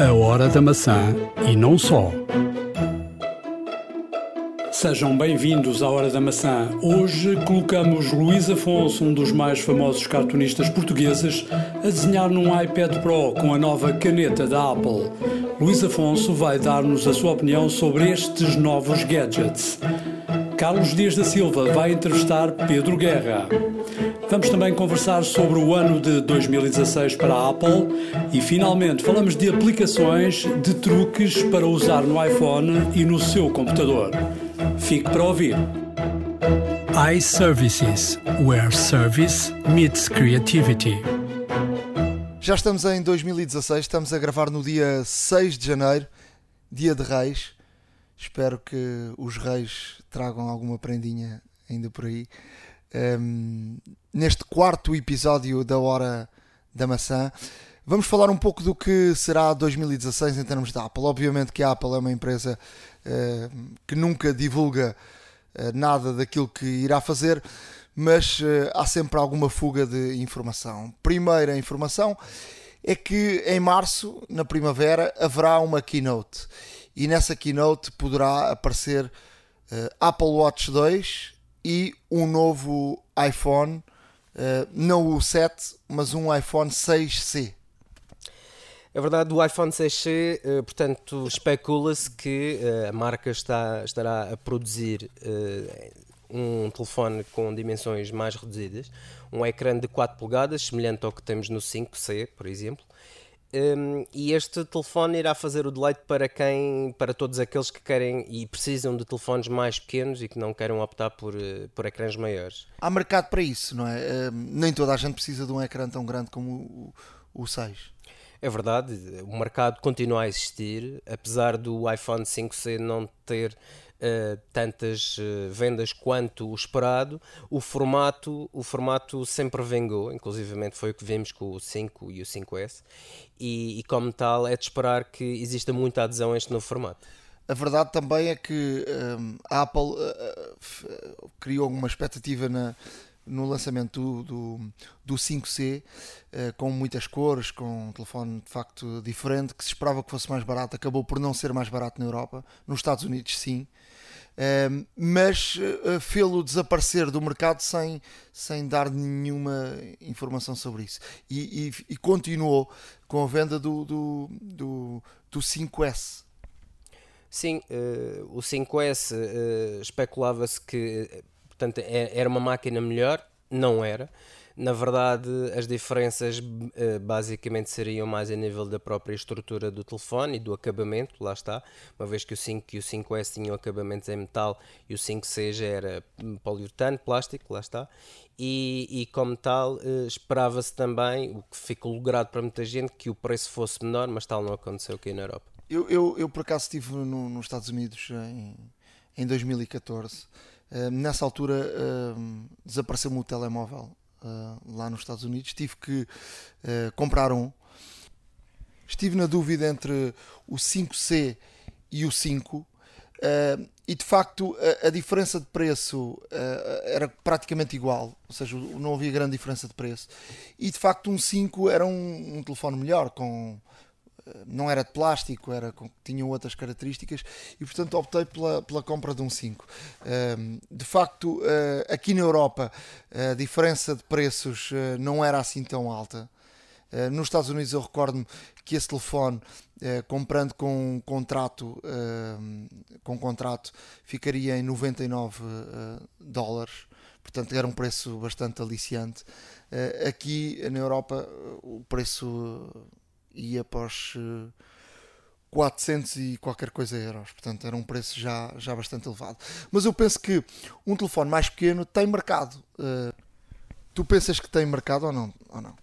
A Hora da Maçã e não só. Sejam bem-vindos à Hora da Maçã. Hoje colocamos Luís Afonso, um dos mais famosos cartunistas portugueses, a desenhar num iPad Pro com a nova caneta da Apple. Luís Afonso vai dar-nos a sua opinião sobre estes novos gadgets. Carlos Dias da Silva vai entrevistar Pedro Guerra. Vamos também conversar sobre o ano de 2016 para a Apple e, finalmente, falamos de aplicações, de truques para usar no iPhone e no seu computador. Fique para ouvir. iServices, where service meets creativity. Já estamos em 2016, estamos a gravar no dia 6 de janeiro, dia de Reis. Espero que os Reis tragam alguma prendinha ainda por aí um, neste quarto episódio da Hora da Maçã. Vamos falar um pouco do que será 2016 em termos da Apple. Obviamente que a Apple é uma empresa uh, que nunca divulga uh, nada daquilo que irá fazer, mas uh, há sempre alguma fuga de informação. Primeira informação é que em março, na primavera, haverá uma keynote e nessa keynote poderá aparecer Apple Watch 2 e um novo iPhone, uh, não o 7, mas um iPhone 6C. É verdade, o iPhone 6C, uh, portanto, especula-se que uh, a marca está, estará a produzir um telefone com dimensões mais reduzidas, um ecrã de 4 polegadas, semelhante ao que temos no 5C, por exemplo, um, e este telefone irá fazer o deleite para quem, para todos aqueles que querem e precisam de telefones mais pequenos e que não queiram optar por, eh, por ecrãs maiores. Há mercado para isso, não é? nem toda a gente precisa de um ecrã tão grande como o, o 6. É verdade, o mercado continua a existir, apesar do iPhone 5C não ter uh, tantas uh, vendas quanto o esperado, o formato, o formato sempre vengou, inclusivamente foi o que vimos com o 5 e o 5S, e, e como tal é de esperar que exista muita adesão a este novo formato. A verdade também é que um, a Apple uh, criou uma expectativa na, no lançamento do, do, do 5C, uh, com muitas cores, com um telefone de facto diferente, que se esperava que fosse mais barato, acabou por não ser mais barato na Europa, nos Estados Unidos sim, uh, mas uh, fê-lo desaparecer do mercado sem, sem dar nenhuma informação sobre isso. E, e, e continuou com a venda do, do, do, do 5S. Sim, o 5S especulava-se que Portanto, é, era uma máquina melhor? Não era. Na verdade, as diferenças eh, basicamente seriam mais a nível da própria estrutura do telefone e do acabamento, lá está, uma vez que o 5 e o 5S tinham acabamentos em metal e o 5C já era poliuretano, plástico, lá está. E, e como tal, eh, esperava-se também, o que ficou logrado para muita gente, que o preço fosse menor, mas tal não aconteceu aqui na Europa. Eu, eu, eu por acaso estive no, nos Estados Unidos em, em 2014 nessa altura uh, desapareceu-me o telemóvel uh, lá nos Estados Unidos. Tive que comprar um. Estive na dúvida entre o 5C e o 5. e de facto a, a diferença de preço era praticamente igual, ou seja, não havia grande diferença de preço. E de facto um 5 era um, um telefone melhor, com não era de plástico, era, tinha outras características e portanto optei pela, pela compra de um 5. de facto, uh, aqui na Europa a diferença de preços uh, não era assim tão alta. Uh, nos Estados Unidos eu recordo-me que esse telefone, comprando com um contrato, com um contrato, ficaria em 99 dólares. Portanto, era um preço bastante aliciante. aqui na Europa o preço para os 400 eh, e qualquer coisa euros. Portanto, era um preço já, já bastante elevado. Mas eu penso que um telefone mais pequeno tem mercado. Uh, tu pensas que tem mercado ou não? Ou não?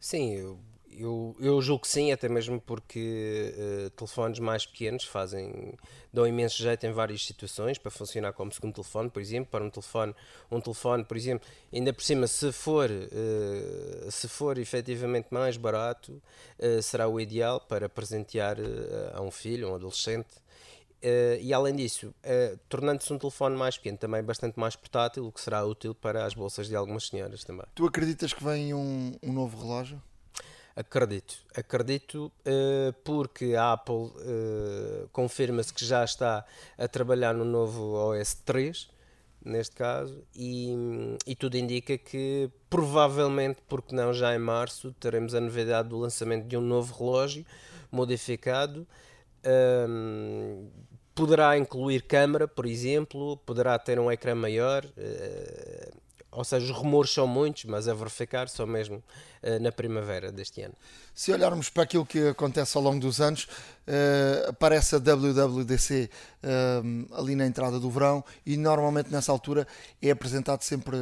Sim, eu eu, eu julgo que sim, até mesmo porque uh, telefones mais pequenos fazem, dão imenso jeito em várias situações para funcionar como segundo telefone, por exemplo, para um telefone, um telefone, por exemplo, ainda por cima, se for, uh, se for efetivamente mais barato, uh, será o ideal para presentear a um filho, um adolescente. e além disso, tornando-se um telefone mais pequeno, também bastante mais portátil, o que será útil para as bolsas de algumas senhoras também. Tu acreditas que vem um, um novo relógio? Acredito, acredito uh, porque a Apple uh, confirma-se que já está a trabalhar no novo OS 3, neste caso, e, e, tudo indica que provavelmente, porque não já em março, teremos a novidade do lançamento de um novo relógio modificado. Um, poderá incluir câmara, por exemplo, poderá ter um ecrã maior. Uh, ou seja, os rumores são muitos, mas a verificar só mesmo uh, na primavera deste ano. Se olharmos para aquilo que acontece ao longo dos anos, uh, aparece a WWDC uh, ali na entrada do verão e normalmente nessa altura é apresentado sempre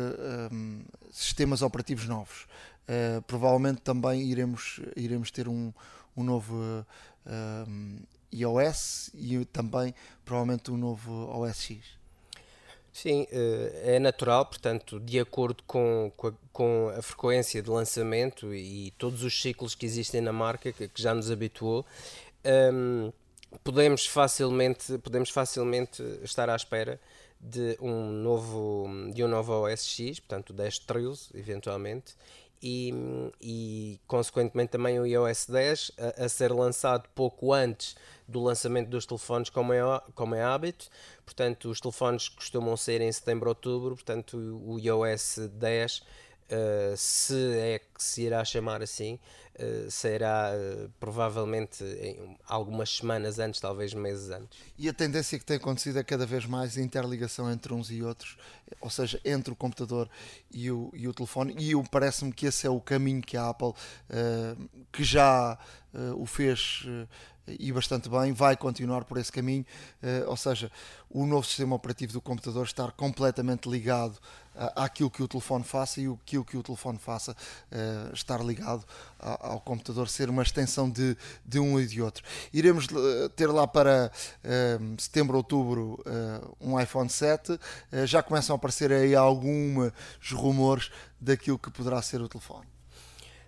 sistemas operativos novos. provavelmente também iremos, iremos ter um, um novo iOS e também provavelmente um novo OS X. Sim, eh, é natural, portanto, de acordo com, com, a, com a frequência de lançamento e todos os ciclos que existem na marca, que, que já nos habituou, um, ehm, podemos, facilmente, podemos facilmente estar à espera de um novo, de um novo OS X, portanto, o 10 Trails, eventualmente, e, e consequentemente também o iOS 10 a, a, ser lançado pouco antes do lançamento dos telefones, como é, como é hábito. Portanto, os telefones costumam ser em setembro, outubro. Portanto, o iOS 10, uh, eh, se é que se irá chamar assim, uh, será uh, provavelmente em algumas semanas antes, talvez meses antes. E a tendência que tem acontecido é cada vez mais a interligação entre uns e outros, ou seja, entre o computador e o, e o telefone. E parece-me que esse é o caminho que a Apple, que já o fez e bastante bem, vai continuar por esse caminho, uh, ou seja, o novo sistema operativo do computador estar completamente ligado uh, àquilo que o telefone faça e aquilo que o telefone faça uh, estar ligado ao, computador, ser uma extensão de, de um e de outro. Iremos ter lá para setembro, outubro um iPhone 7, já começam a aparecer aí alguns rumores daquilo que poderá ser o telefone.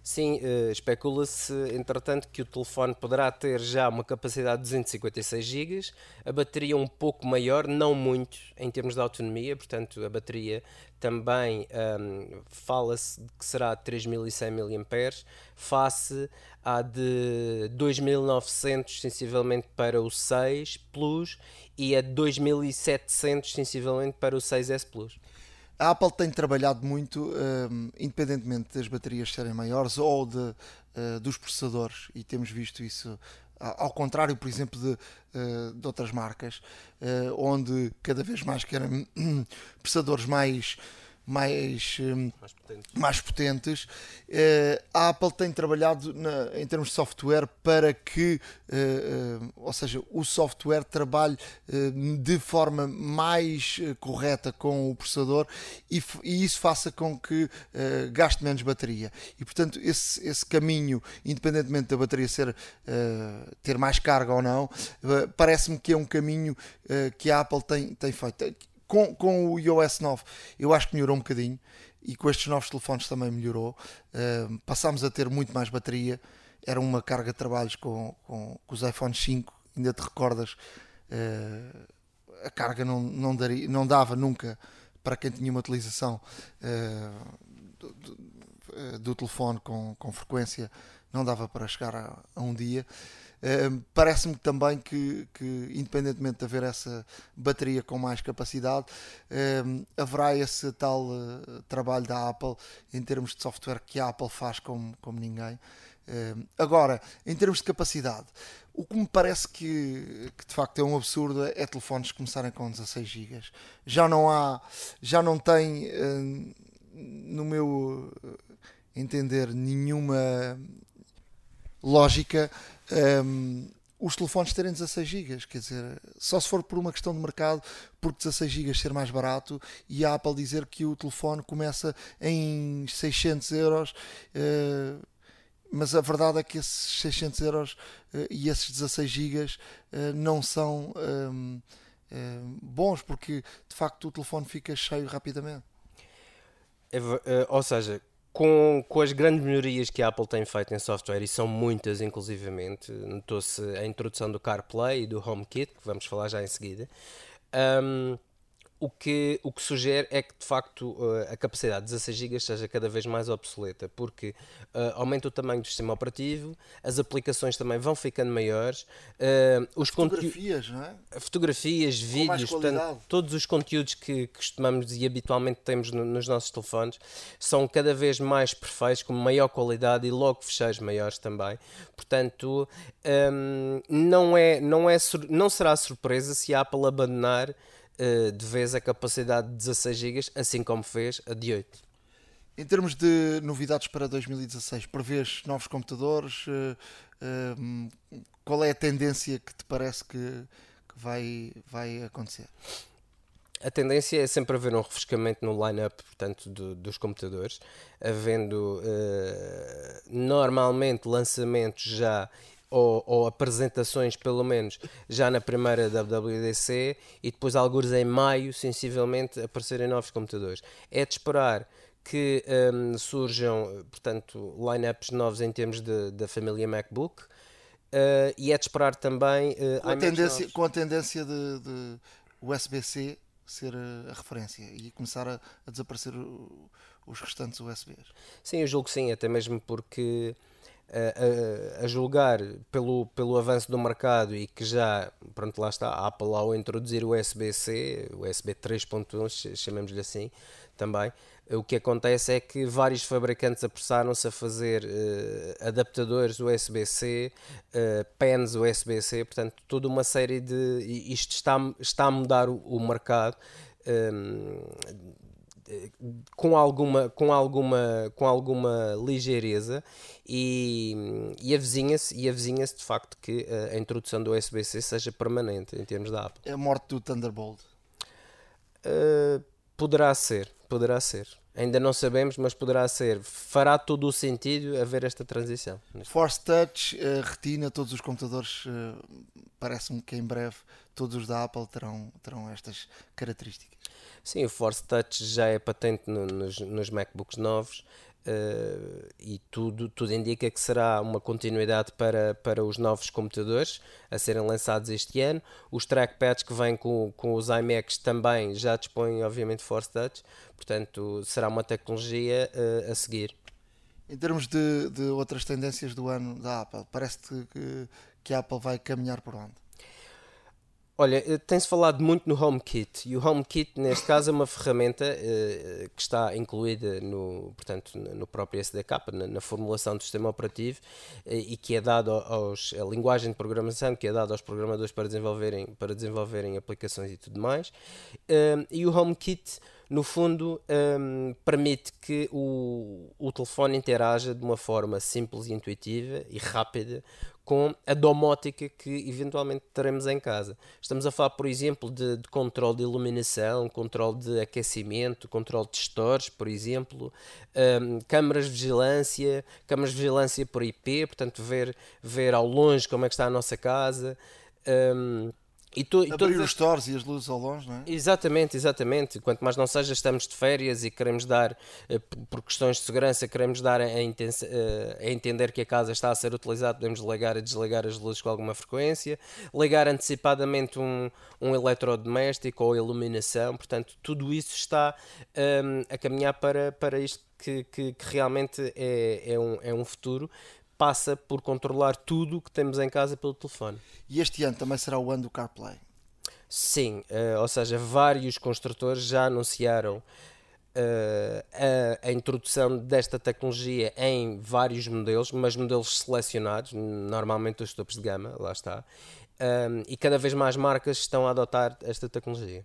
Sim, uh, especula-se, entretanto, que o telefone poderá ter já uma capacidade de 256 GB, a bateria um pouco maior, não muito em termos de autonomia, portanto, a bateria também um, fala-se que será de 3100 mAh, face à de 2900 sensivelmente para o 6 Plus e a de 2700 sensivelmente para o 6S Plus. A Apple tem trabalhado muito, um, independentemente das baterias serem maiores ou de, uh, dos processadores, e temos visto isso ao contrário, por exemplo, de, uh, de outras marcas, uh, onde cada vez mais querem processadores mais mais, hum, mais potentes. Mais potentes. Uh, a Apple tem trabalhado na, em termos de software para que, uh, uh, ou seja, o software trabalhe de forma mais correta com o processador e, e, isso faça com que gaste menos bateria. E portanto, esse, esse caminho, independentemente da bateria ser, ter mais carga ou não, parece-me que é um caminho que a Apple tem, tem feito com, com o iOS 9 eu acho que melhorou um bocadinho e com estes novos telefones também melhorou. Uh, passámos a ter muito mais bateria, era uma carga de trabalhos com, com, com os iPhones 5, ainda te recordas, uh, a carga não, não, daria, não dava nunca para quem tinha uma utilização uh, do, do, do, telefone com, com frequência, não dava para chegar a, a um dia. Parece-me também que, que, independentemente de haver essa bateria com mais capacidade, haverá esse tal uh, trabalho da Apple em termos de software que a Apple faz como, como ninguém. agora, em termos de capacidade, o que me parece que, que, de facto é um absurdo é telefones começarem com 16 GB. Já não há, já não tem, no meu entender, nenhuma lógica um, os telefones terem 16 GB, quer dizer, só se for por uma questão de mercado, porque 16 GB ser mais barato e a Apple dizer que o telefone começa em 600 euros, uh, mas a verdade é que esses 600 euros uh, e esses 16 GB uh, não são um, bons, porque de facto o telefone fica cheio rapidamente. É, ou seja, com, com as grandes melhorias que a Apple tem feito em software, e são muitas inclusivamente, notou-se a introdução do CarPlay e do HomeKit, que vamos falar já em seguida, um, o que, o que sugere é que de facto uh, a capacidade de 16 GB seja cada vez mais obsoleta, porque uh, aumenta o tamanho do sistema operativo, as aplicações também vão ficando maiores, uh, os fotografias, não é? Fotografias, vídeos, portanto, todos os conteúdos que costumamos e habitualmente temos no, nos nossos telefones são cada vez mais perfeitos, com maior qualidade e logo fecheiros maiores também. Portanto, um, não, é, não, é, não será surpresa se a Apple abandonar uh, de vez a capacidade de 16 GB, assim como fez a de 8. Em termos de novidades para 2016, prevês novos computadores? Uh, uh, qual é a tendência que te parece que, que vai, vai acontecer? A tendência é sempre haver um refrescamento no line-up portanto, do, dos computadores, havendo normalmente lançamentos já ou, ou, apresentações, pelo menos, já na primeira WWDC e depois, alguns em maio, sensivelmente, aparecerem novos computadores. É de esperar que um, surjam, portanto, lineups novos em termos da família MacBook. Uh, e é de esperar também uh, com, a tendência, com a tendência de, de USB-C ser a, referência e começar a, a desaparecer os restantes USBs. Sim, eu julgo que sim, até mesmo porque a, a, julgar pelo, pelo avanço do mercado e que já, pronto, lá está, a Apple ao introduzir o USB-C, o USB 3.1, chamemos-lhe assim, também, o que acontece é que vários fabricantes apressaram-se a fazer uh, adaptadores USB-C, uh, pens USB-C, portanto, toda uma série de. Isto está, está a mudar o, o mercado. Um, com alguma, com alguma, com alguma ligeireza e, e avizinha-se e avizinha de facto que a introdução do USB-C seja permanente em termos da Apple. É a morte do Thunderbolt? Uh, poderá ser, poderá ser. Ainda não sabemos, mas poderá ser. Fará todo o sentido haver esta transição. Force Touch, uh, Retina, todos os computadores, uh, parece-me que em breve todos os da Apple terão, terão estas características. Sim, o Force Touch já é patente no, nos, nos MacBooks novos. Uh, e tudo, tudo indica que será uma continuidade para, para os novos computadores a serem lançados este ano. Os trackpads que vêm com, com os iMacs também já dispõem, obviamente, Force Touch, portanto, será uma tecnologia uh, a seguir. Em termos de, de outras tendências do ano da Apple, parece-te que, que a Apple vai caminhar por onde? Olha, eh, tem-se falado muito no HomeKit e o HomeKit neste caso é uma ferramenta uh, que está incluída no, portanto, no próprio SDK, na, na formulação do sistema operativo uh, e que é dado aos a linguagem de programação que é dada aos programadores para desenvolverem para desenvolverem aplicações e tudo mais. Uh, e o HomeKit no fundo um, permite que o, o telefone interaja de uma forma simples e intuitiva e rápida com a domótica que eventualmente teremos em casa. Estamos a falar, por exemplo, de, de controle de iluminação, controle de aquecimento, controle de stores, por exemplo, um, câmaras de vigilância, câmaras de vigilância por IP, portanto, ver, ver ao longe como é que está a nossa casa. Um, e tu, Abrir os stores e as luzes ao longe, não é? Exatamente, exatamente. Quanto mais não seja, estamos de férias e queremos dar, eh, por questões de segurança, queremos dar a, eh, a, entender que a casa está a ser utilizada, podemos ligar e desligar as luzes com alguma frequência, ligar antecipadamente um, um eletrodoméstico ou iluminação, portanto, tudo isso está um, a caminhar para, para isto que, que, que realmente é, é, um, é um futuro passa por controlar tudo que temos em casa pelo telefone. E este ano também será o ano do CarPlay? Sim, uh, ou seja, vários construtores já anunciaram uh, a, a, introdução desta tecnologia em vários modelos, mas modelos selecionados, normalmente os topos de gama, lá está. Um, e cada vez mais marcas estão a adotar esta tecnologia.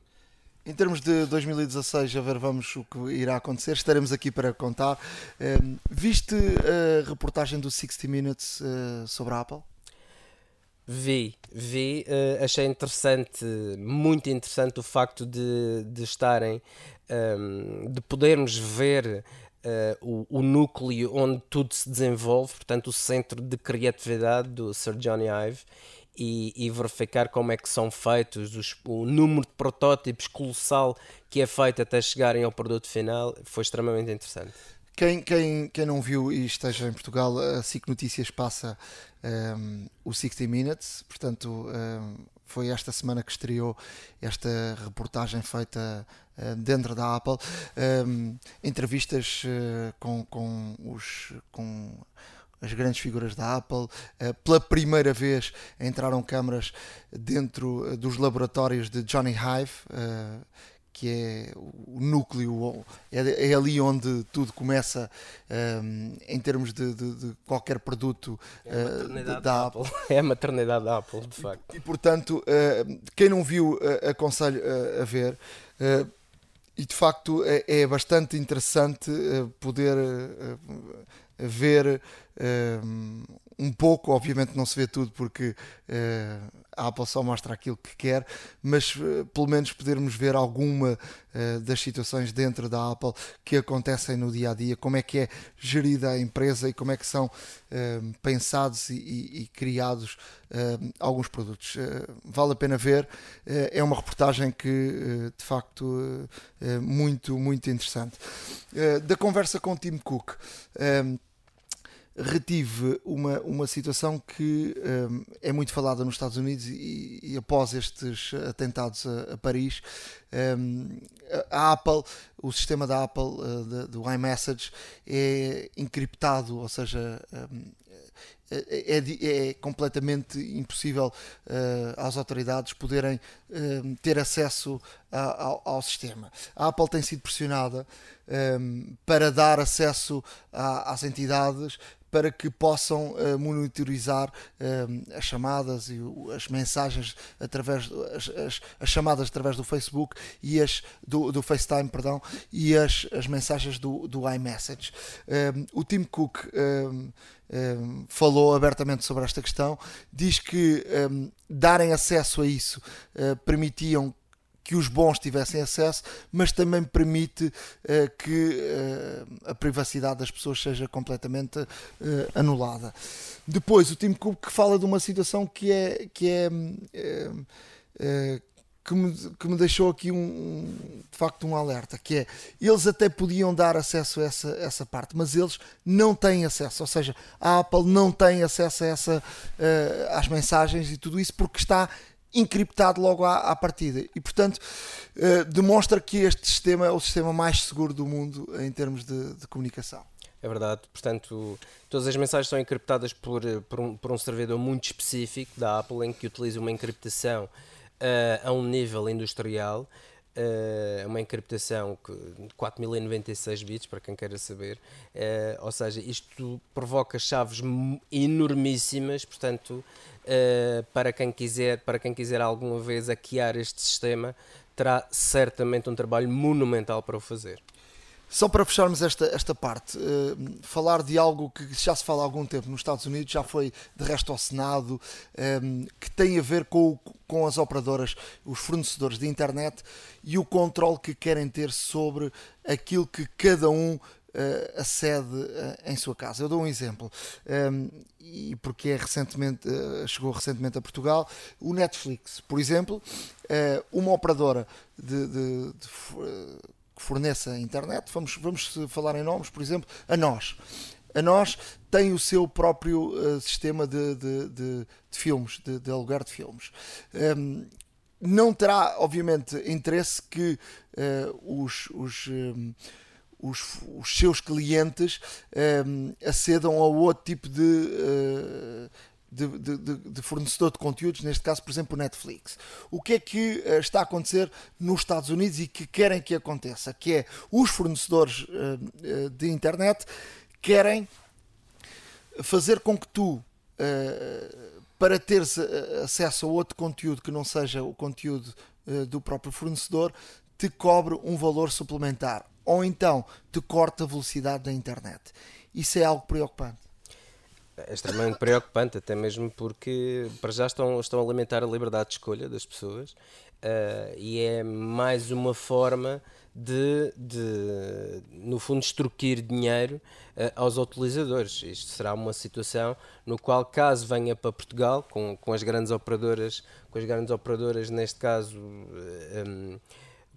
Em termos de 2016, a ver, vamos o que irá acontecer, estaremos aqui para contar. Uh, viste a reportagem do 60 Minutes uh, sobre a Apple? Vi, vi, uh, achei interessante, muito interessante o facto de, de estarem, um, de podermos ver uh, o, o, núcleo onde tudo se desenvolve, portanto, o centro de criatividade do Sir Johnny Ive e, e, verificar como é que são feitos, os, o número de protótipos colossal que é feito até chegarem ao produto final, foi extremamente interessante. Quem, quem, quem não viu e esteja em Portugal, a SIC Notícias passa um, o 60 Minutes, portanto um, foi esta semana que estreou esta reportagem feita dentro da Apple, entrevistas com, com, os, com as grandes figuras da Apple. Pela primeira vez entraram câmaras dentro dos laboratórios de Johnny Hive, que é o núcleo, é, é ali onde tudo começa um, em termos de, de, de, qualquer produto é uh, da Apple. Apple. É a maternidade da Apple, de facto. E, e portanto, uh, quem não viu, uh, aconselho a ver. e de facto é, é bastante interessante poder ver um pouco, obviamente não se vê tudo porque a Apple só mostra aquilo que quer, mas uh, pelo menos podermos ver alguma uh, das situações dentro da Apple que acontecem no dia a dia, como é que é gerida a empresa e como é que são uh, pensados e, e, e criados alguns produtos. vale a pena ver, é uma reportagem que de facto é muito, muito interessante. da conversa com o Tim Cook retive uma, uma situação que um, é muito falada nos Estados Unidos e, e após estes atentados a, a Paris, um, a Apple, o sistema da Apple uh, do iMessage é encriptado, ou seja, um, é, é, é, completamente impossível uh, às autoridades poderem uh, ter acesso a, ao, ao, sistema. A Apple tem sido pressionada um, para dar acesso a, às entidades para que possam uh, monitorizar uh, as chamadas e as mensagens através as, as, as, chamadas através do Facebook e as do, do FaceTime, perdão, e as, as mensagens do, do iMessage. Uh, o Tim Cook falou abertamente sobre esta questão, diz que um, darem acesso a isso permitiam que os bons tivessem acesso, mas também permite uh, que uh, a privacidade das pessoas seja completamente uh, anulada. Depois, o Tim Cook que fala de uma situação que é que é que me, que me deixou aqui um, de facto um alerta, que é eles até podiam dar acesso a essa, essa parte, mas eles não têm acesso, ou seja, a Apple não tem acesso a essa, uh, às mensagens e tudo isso porque está encriptado logo à, à partida. E, portanto, uh, demonstra que este sistema é o sistema mais seguro do mundo em termos de, de comunicação. É verdade, portanto, todas as mensagens são encriptadas por, por, um, por um servidor muito específico da Apple, em que utiliza uma encriptação uh, a um nível industrial. Uh, uma encriptação de 4096 bits, para quem queira saber. Uh, ou seja, isto provoca chaves enormíssimas, portanto, uh, para, quem quiser, para quem quiser alguma vez hackear este sistema, terá certamente um trabalho monumental para o fazer. Só para fecharmos esta, esta parte, uh, falar de algo que já se fala há algum tempo nos Estados Unidos, já foi de resto ao Senado, um, ehm, que tem a ver com, com as operadoras, os fornecedores de internet e o controle que querem ter sobre aquilo que cada um uh, acede uh, em sua casa. Eu dou um exemplo, um, e porque é recentemente, uh, chegou recentemente a Portugal, o Netflix, por exemplo, uma operadora de, de, de que forneça internet, vamos, vamos falar em nomes, por exemplo, a nós. A nós tem o seu próprio uh, sistema de, de, de, de filmes, de, aluguer de filmes. Um, ehm, não terá, obviamente, interesse que uh, os, os um, os, os seus clientes um, ehm, acedam a outro tipo de, uh, de, de, de, fornecedor de conteúdos, neste caso, por exemplo, o Netflix. O que é que uh, está a acontecer nos Estados Unidos e que querem que aconteça? Que é os fornecedores uh, de internet querem fazer com que tu, para teres acesso a outro conteúdo que não seja o conteúdo do próprio fornecedor, te cobre um valor suplementar ou então te corta a velocidade da internet. Isso é algo preocupante. É extremamente preocupante, até mesmo porque para já estão, estão a limitar a liberdade de escolha das pessoas uh, e é mais uma forma de, de no fundo, extorquir dinheiro uh, aos utilizadores. Isto será uma situação no qual, caso venha para Portugal, com, com as grandes operadoras, com as grandes operadoras, neste caso. Um,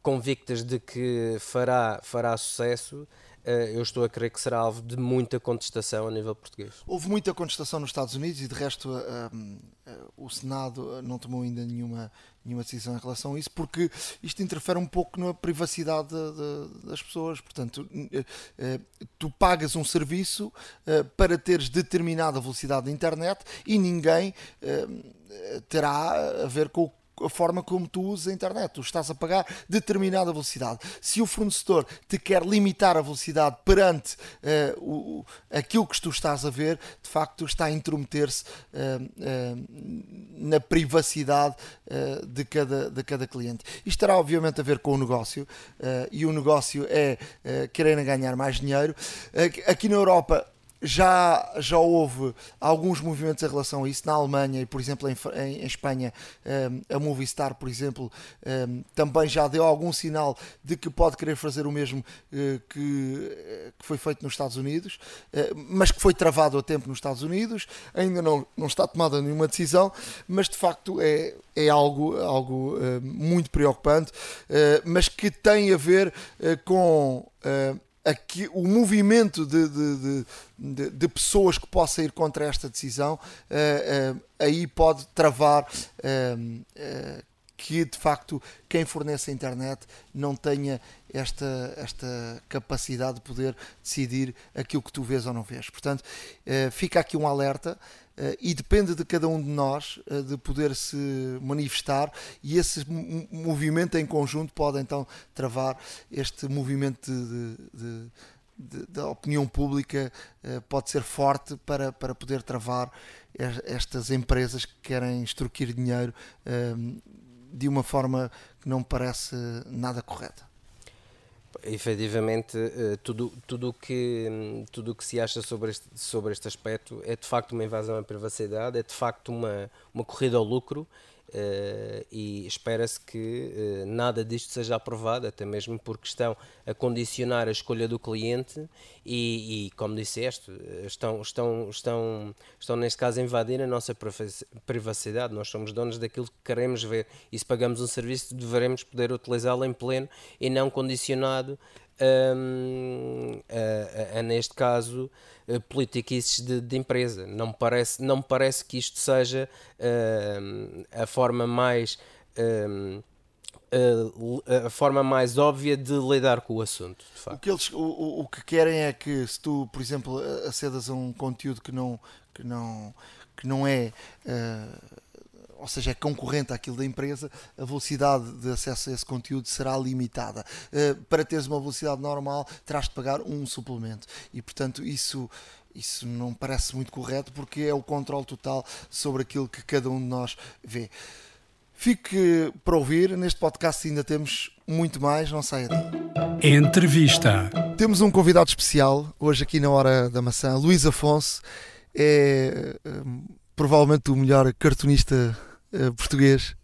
convictas de que fará, fará sucesso, eu estou a crer que será alvo de muita contestação a nível português. Houve muita contestação nos Estados Unidos e de resto o Senado não tomou ainda nenhuma, nenhuma decisão em relação a isso, porque isto interfere um pouco na privacidade de, de, das pessoas. Portanto, tu pagas um serviço para teres determinada velocidade de internet e ninguém terá a ver com o a forma como tu usas a internet. Tu estás a pagar determinada velocidade. Se o fornecedor te quer limitar a velocidade perante uh, o, aquilo que tu estás a ver, de facto está a intrometer-se uh, uh, na privacidade de, cada, de cada cliente. Isto terá obviamente a ver com o negócio e o negócio é querer ganhar mais dinheiro. aqui na Europa já, já houve alguns movimentos em relação a isso na Alemanha e, por exemplo, em, em, em Espanha, um, ehm, a Movistar, por exemplo, um, ehm, também já deu algum sinal de que pode querer fazer o mesmo uh, que, eh, que, foi feito nos Estados Unidos, uh, mas que foi travado a tempo nos Estados Unidos. Ainda não, não está tomada nenhuma decisão, mas de facto é, é algo, algo uh, muito preocupante, mas que tem a ver com aqui, o movimento de, de, de, de, pessoas que possa ir contra esta decisão, uh, uh, aí pode travar uh, que de facto quem fornece a internet não tenha esta, esta capacidade de poder decidir aquilo que tu vês ou não vês. Portanto, fica aqui um alerta. Uh, e depende de cada um de nós uh, de poder se manifestar. E esse movimento em conjunto pode então travar este movimento de, de, de, da opinião pública uh, pode ser forte para, para poder travar estas empresas que querem extorquir dinheiro de uma forma que não parece nada correta efetivamente eh, tudo tudo que tudo que se acha sobre este sobre este aspecto é de facto uma invasão à privacidade é de facto uma uma corrida ao lucro Uh, e espera-se que uh, nada disto seja aprovado, até mesmo porque estão a condicionar a escolha do cliente e, e como disseste, estão, estão, estão, estão neste caso a invadir a nossa privacidade. Nós somos donos daquilo que queremos ver e se pagamos um serviço devemos poder utilizá-lo em pleno e não condicionado um, a, a, a, neste caso uh, politiquices de, de, empresa. Não me parece, não me parece que isto seja uh, a forma mais uh, a forma mais óbvia de lidar com o assunto. O que, eles, o, o que querem é que se tu, por exemplo, acedas a um conteúdo que não, que não, que não é uh, ou seja, é concorrente àquilo da empresa, a velocidade de acesso a esse conteúdo será limitada. Uh, para teres uma velocidade normal, terás de pagar um suplemento. E, portanto, isso isso não parece muito correto porque é o controle total sobre aquilo que cada um de nós vê. Fique para ouvir, neste podcast ainda temos muito mais, não saia daí. Entrevista. Temos um convidado especial hoje aqui na Hora da Maçã, Luís Afonso, é um, provavelmente o melhor cartunista uh, português,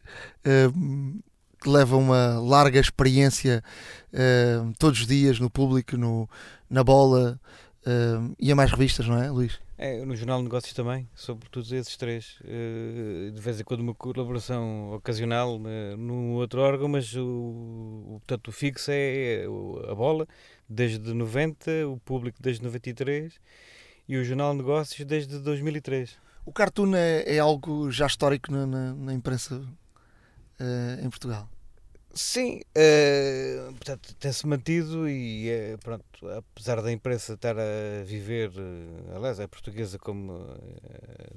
uh, que leva uma larga experiência uh, todos os dias no público, no, na bola e a mais revistas, não é, Luís? É, no Jornal de Negócios também, sobretudo esses três. de vez em quando uma colaboração ocasional no outro órgão, mas o, o, portanto, o fixo é a bola, desde 90, o público desde 93 e o Jornal de Negócios desde 2003. O cartoon é, é algo já histórico na, na, na imprensa uh, em Portugal. Sim, uh, portanto, tem-se mantido e, uh, pronto, apesar da imprensa estar a viver, uh, aliás, é portuguesa como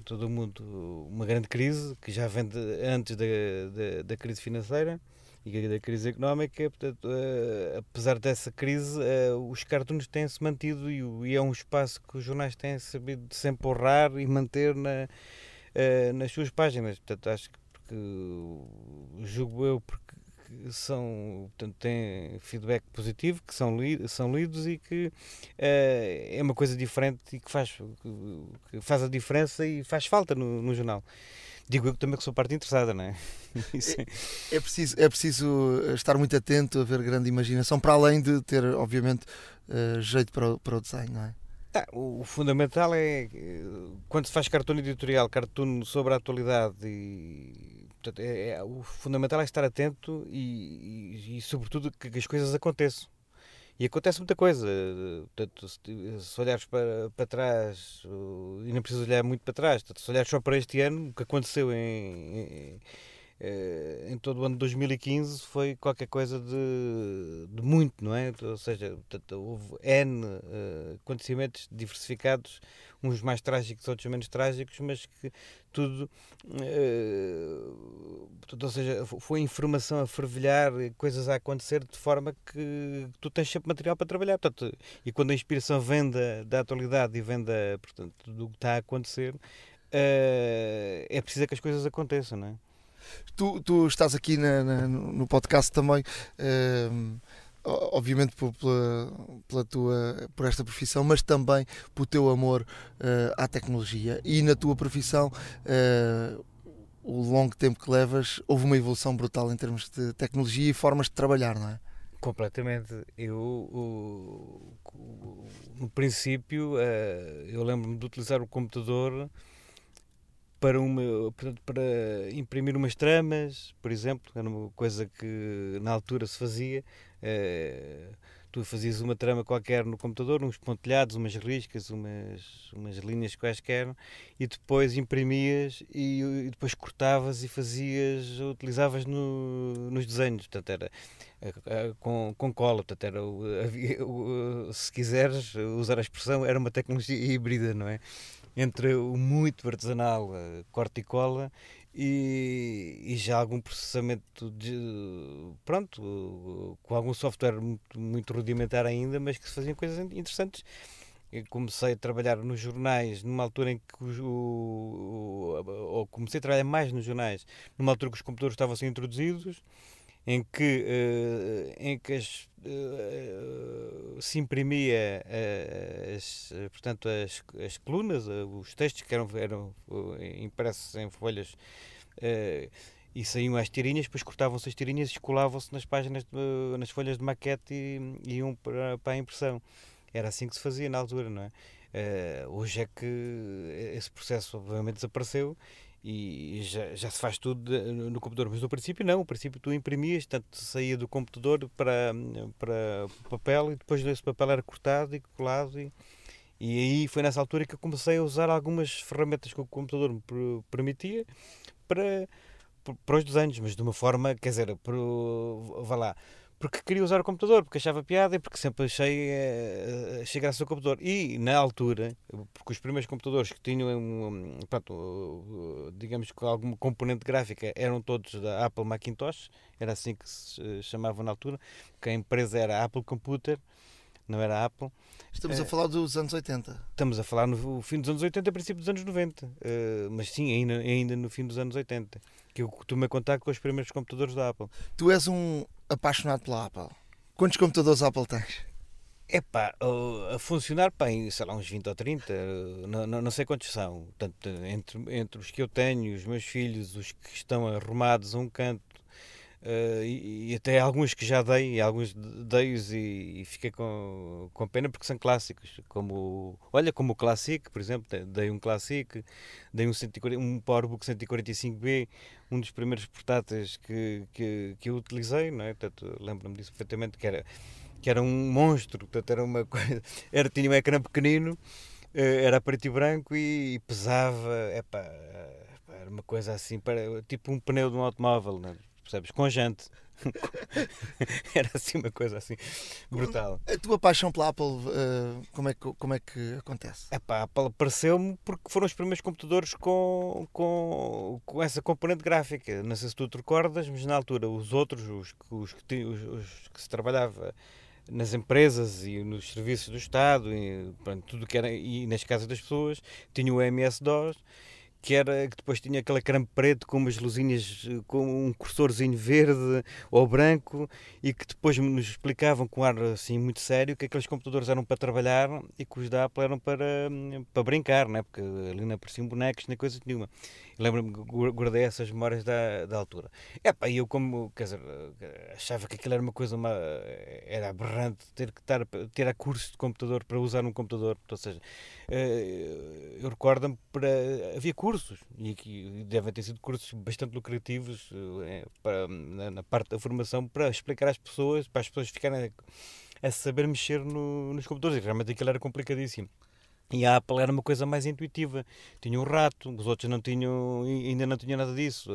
todo o mundo, uma grande crise, que já vem de, antes da, da, da crise financeira, e da crise económica, portanto, uh, apesar dessa crise, uh, os cartoons têm-se mantido e, e, é um espaço que os jornais têm sabido sempre honrar e manter na, uh, nas suas páginas. Portanto, acho que porque, julgo eu porque são, portanto, têm feedback positivo, que são, li, são lidos e que é uma coisa diferente e que faz, que faz a diferença e faz falta no, no jornal. Digo eu também que sou parte interessada, não é? é, é, preciso, é preciso estar muito atento, a ver grande imaginação, para além de ter, obviamente, uh, jeito para o, para o design, não é? Ah, o fundamental é quando se faz cartoon editorial, cartoon sobre a atualidade e portanto, é, é, o fundamental é estar atento e, e, e sobretudo que, que, as coisas aconteçam E acontece muita coisa. Portanto, se olhares para, para trás, e não precisas olhar muito para trás, portanto, se olhares só para este ano, o que aconteceu em, em eh, em todo o ano de 2015 foi qualquer coisa de, de muito, não é? Ou seja, houve N uh, acontecimentos diversificados, uns mais trágicos, outros menos trágicos, mas que tudo, uh, ou seja, foi informação a fervilhar, coisas a acontecer de forma que tu tens sempre material para trabalhar. Portanto, e quando a inspiração vem da, da atualidade e vem da, portanto, do que está a acontecer, uh, é preciso que as coisas aconteçam, não é? Tu, tu estás aqui na, na, no podcast também, uh, obviamente por, pela, pela, tua, por esta profissão, mas também pelo teu amor uh, à tecnologia. E na tua profissão, uh, o longo tempo que levas, houve uma evolução brutal em termos de tecnologia e formas de trabalhar, não é? Completamente. Eu, o, o, no princípio, eh, eu lembro-me de utilizar o computador para, uma, para imprimir umas tramas, por exemplo, era uma coisa que na altura se fazia. Eh, tu fazias uma trama qualquer no computador, uns pontilhados, umas riscas, umas, umas linhas quaisquer, e depois imprimias e, e depois cortavas e fazias, utilizavas no, nos desenhos. Portanto, era eh, eh, com, com cola, portanto, era, havia, se quiseres usar a expressão, era uma tecnologia híbrida, não é? Entre o muito artesanal, corte e cola, e, e, já algum processamento de, pronto, com algum software muito, muito, rudimentar ainda, mas que se faziam coisas interessantes. Eu comecei a trabalhar nos jornais numa altura em que o, o, ou comecei a trabalhar mais nos jornais numa altura que os computadores estavam a ser introduzidos em que, uh, em que as, uh, se imprimia uh, as, portanto, as, as colunas, os textos que eram, eram impressos em folhas e saíam as tirinhas, depois cortavam-se as tirinhas e colavam-se nas páginas, de, nas folhas de maquete e, e iam para, para a impressão. Era assim que se fazia na altura, não é? hoje é que esse processo obviamente desapareceu e já, já se faz tudo no computador, mas no princípio não, no princípio tu imprimias, tanto saía do computador para, para papel e depois esse papel era cortado e colado e, e aí foi nessa altura que eu comecei a usar algumas ferramentas que o computador me permitia para, para os desenhos, mas de uma forma, quer dizer, para, vá lá, porque queria usar o computador, porque achava piada e porque sempre achei, uh, achei graça ao computador. E na altura, porque os primeiros computadores que tinham, pronto, digamos que alguma componente gráfica eram todos da Apple Macintosh, era assim que se chamava na altura, que a empresa era Apple Computer, não era a Apple. Estamos a falar dos anos 80. Estamos a falar no fim dos anos 80, princípio dos anos 90. mas sim, ainda, ainda no fim dos anos 80. Que eu tomei contato com os primeiros computadores da Apple. Tu és um apaixonado pela Apple. Quantos computadores Apple tens? É pá, a funcionar bem, sei lá, uns 20 ou 30, não, não, não sei quantos são. Portanto, entre, entre os que eu tenho, os meus filhos, os que estão arrumados a um canto, Uh, e, até alguns que já dei, alguns dei-os e, e, fiquei com, com pena porque são clássicos, como olha, como o Classic, por exemplo, dei um Classic, dei um, 140, um PowerBook 145B, um dos primeiros portáteis que, que, que eu utilizei, não é? lembro-me disso perfeitamente, que era, que era um monstro, portanto, era uma coisa, era, tinha um ecrã pequenino, uh, era preto e branco e, e pesava, epá, era uma coisa assim, para, tipo um pneu de um automóvel? Percebes? Com jante. Era assim uma coisa assim brutal. A tua paixão pela Apple, uh, como, é que, como é que acontece? Epá, a Apple apareceu-me porque foram os primeiros computadores com, com, com essa componente gráfica. Não sei se tu te recordas, mas na altura os outros, os, os, que, os, os que se trabalhava nas empresas e nos serviços do Estado e, pronto, tudo que era, e nas casas das pessoas, tinham o MS-DOS que era que depois tinha aquele creme preto com umas luzinhas com um cursorzinho verde ou branco e que depois nos explicavam com ar assim muito sério que aqueles computadores eram para trabalhar e que os da Apple eram para, para brincar, né? porque ali não apareciam bonecos nem coisa nenhuma. Lembro-me que guardei essas memórias da, da altura. Epá, e eu como, quer dizer, achava que aquilo era uma coisa, uma, era aberrante ter que estar, ter a curso de computador para usar um computador, ou seja, eu recordo-me para havia cursos e aqui devem ter sido cursos bastante lucrativos uh, para, na, na, parte da formação para explicar às pessoas, para as pessoas ficarem a, a saber mexer no, nos computadores. E realmente aquilo era complicadíssimo. E a Apple era uma coisa mais intuitiva. Tinha um rato, os outros não tinham, ainda não tinham nada disso.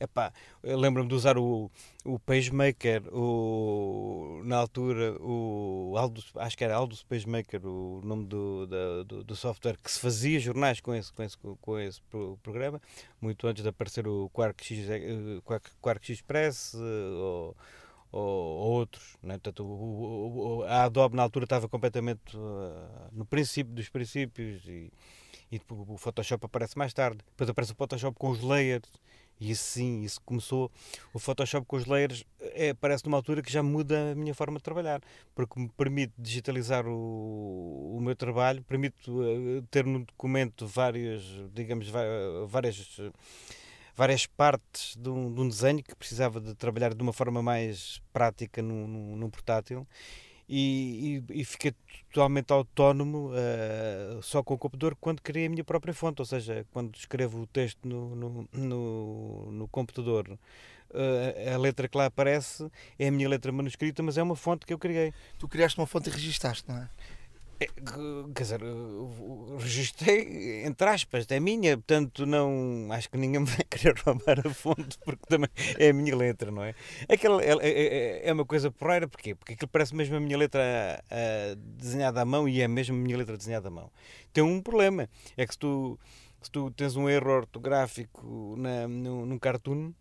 Epá, eu lembro-me de usar o, o PageMaker, o, na altura, o acho que era Aldous PageMaker, o nome do, do, do, software, que se fazia jornais com esse, com esse, com esse programa, muito antes de aparecer o Quark, X, eh, Quark, Quark eh, ou ou, ou outros. Né? Portanto, o, o, a Adobe na altura estava completamente uh, no princípio dos princípios e, e o Photoshop aparece mais tarde. Depois aparece o Photoshop com os layers e sim, isso começou. O Photoshop com os layers é, aparece numa altura que já muda a minha forma de trabalhar, porque me permite digitalizar o, o meu trabalho, permite uh, ter no documento várias, digamos, várias várias partes de um, de um, desenho que precisava de trabalhar de uma forma mais prática num, num, num portátil e, e, e, fiquei totalmente autónomo uh, só com o computador quando criei a minha própria fonte, ou seja, quando escrevo o texto no, no, no, no computador. Uh, a letra que lá aparece é a minha letra manuscrita, mas é uma fonte que eu criei. Tu criaste uma fonte e registaste, não é? É, quer dizer, registrei, entre aspas, é minha, portanto não acho que ninguém vai querer roubar a fonte porque também é a minha letra, não é? Aquela, é, é, é uma coisa porreira, porquê? Porque aquilo parece mesmo a minha letra desenhada à mão e é mesmo a minha letra desenhada à mão. Tem um problema, é que se tu, se tu tens um erro ortográfico na, num cartoon,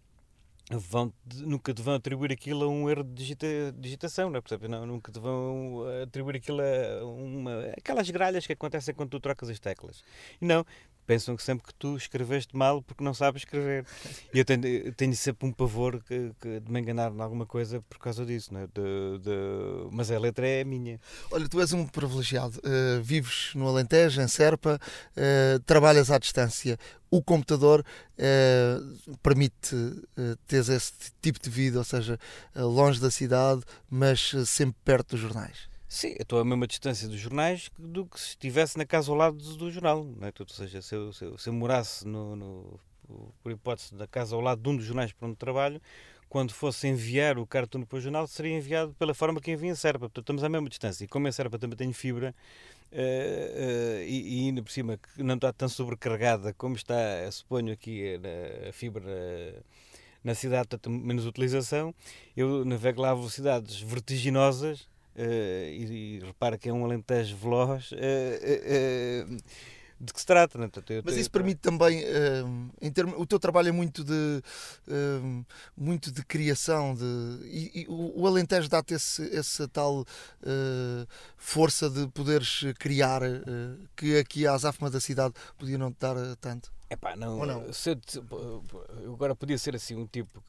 vão, nunca te vão atribuir aquilo a um erro de digita, digitação, não é? Percebe? Não, nunca te vão atribuir aquilo a uma, aquelas gralhas que acontecem quando tu trocas as teclas. Não, pensam que sempre que tu escreveste mal porque não sabes escrever. E eu tenho, tenho sempre um pavor que, que de me enganar em alguma coisa por causa disso, não é? de, de... mas a letra é minha. Olha, tu és um privilegiado, uh, vives no Alentejo, em Serpa, uh, trabalhas à distância. O computador uh, permite uh, teres esse tipo de vida, ou seja, longe da cidade, mas sempre perto dos jornais. Sim, eu estou a mesma distância dos jornais do que se estivesse na casa ao lado do, jornal. Não é? Ou seja, se eu, se eu, se eu morasse, no, no, por hipótese, na casa ao lado de um dos jornais para onde trabalho, quando fosse enviar o cartão para o jornal, seria enviado pela forma que envia em Serpa. Portanto, estamos à mesma distância. E como em Serpa também tenho fibra, uh, uh, e, ainda por cima não está tão sobrecarregada como está, suponho, aqui a, a fibra na cidade, portanto, menos utilização, eu navego lá a velocidades vertiginosas e, e, repara que é um alentejo veloz, uh, uh, de que se trata. Né? Portanto, Mas isso permite também, em termos, o teu trabalho é muito de, muito de criação, de, e, e o Alentejo dá-te essa tal força de poderes criar, que aqui a Azafma da cidade podia não te dar tanto. Não, Ou não? Se eu, agora podia ser assim um tipo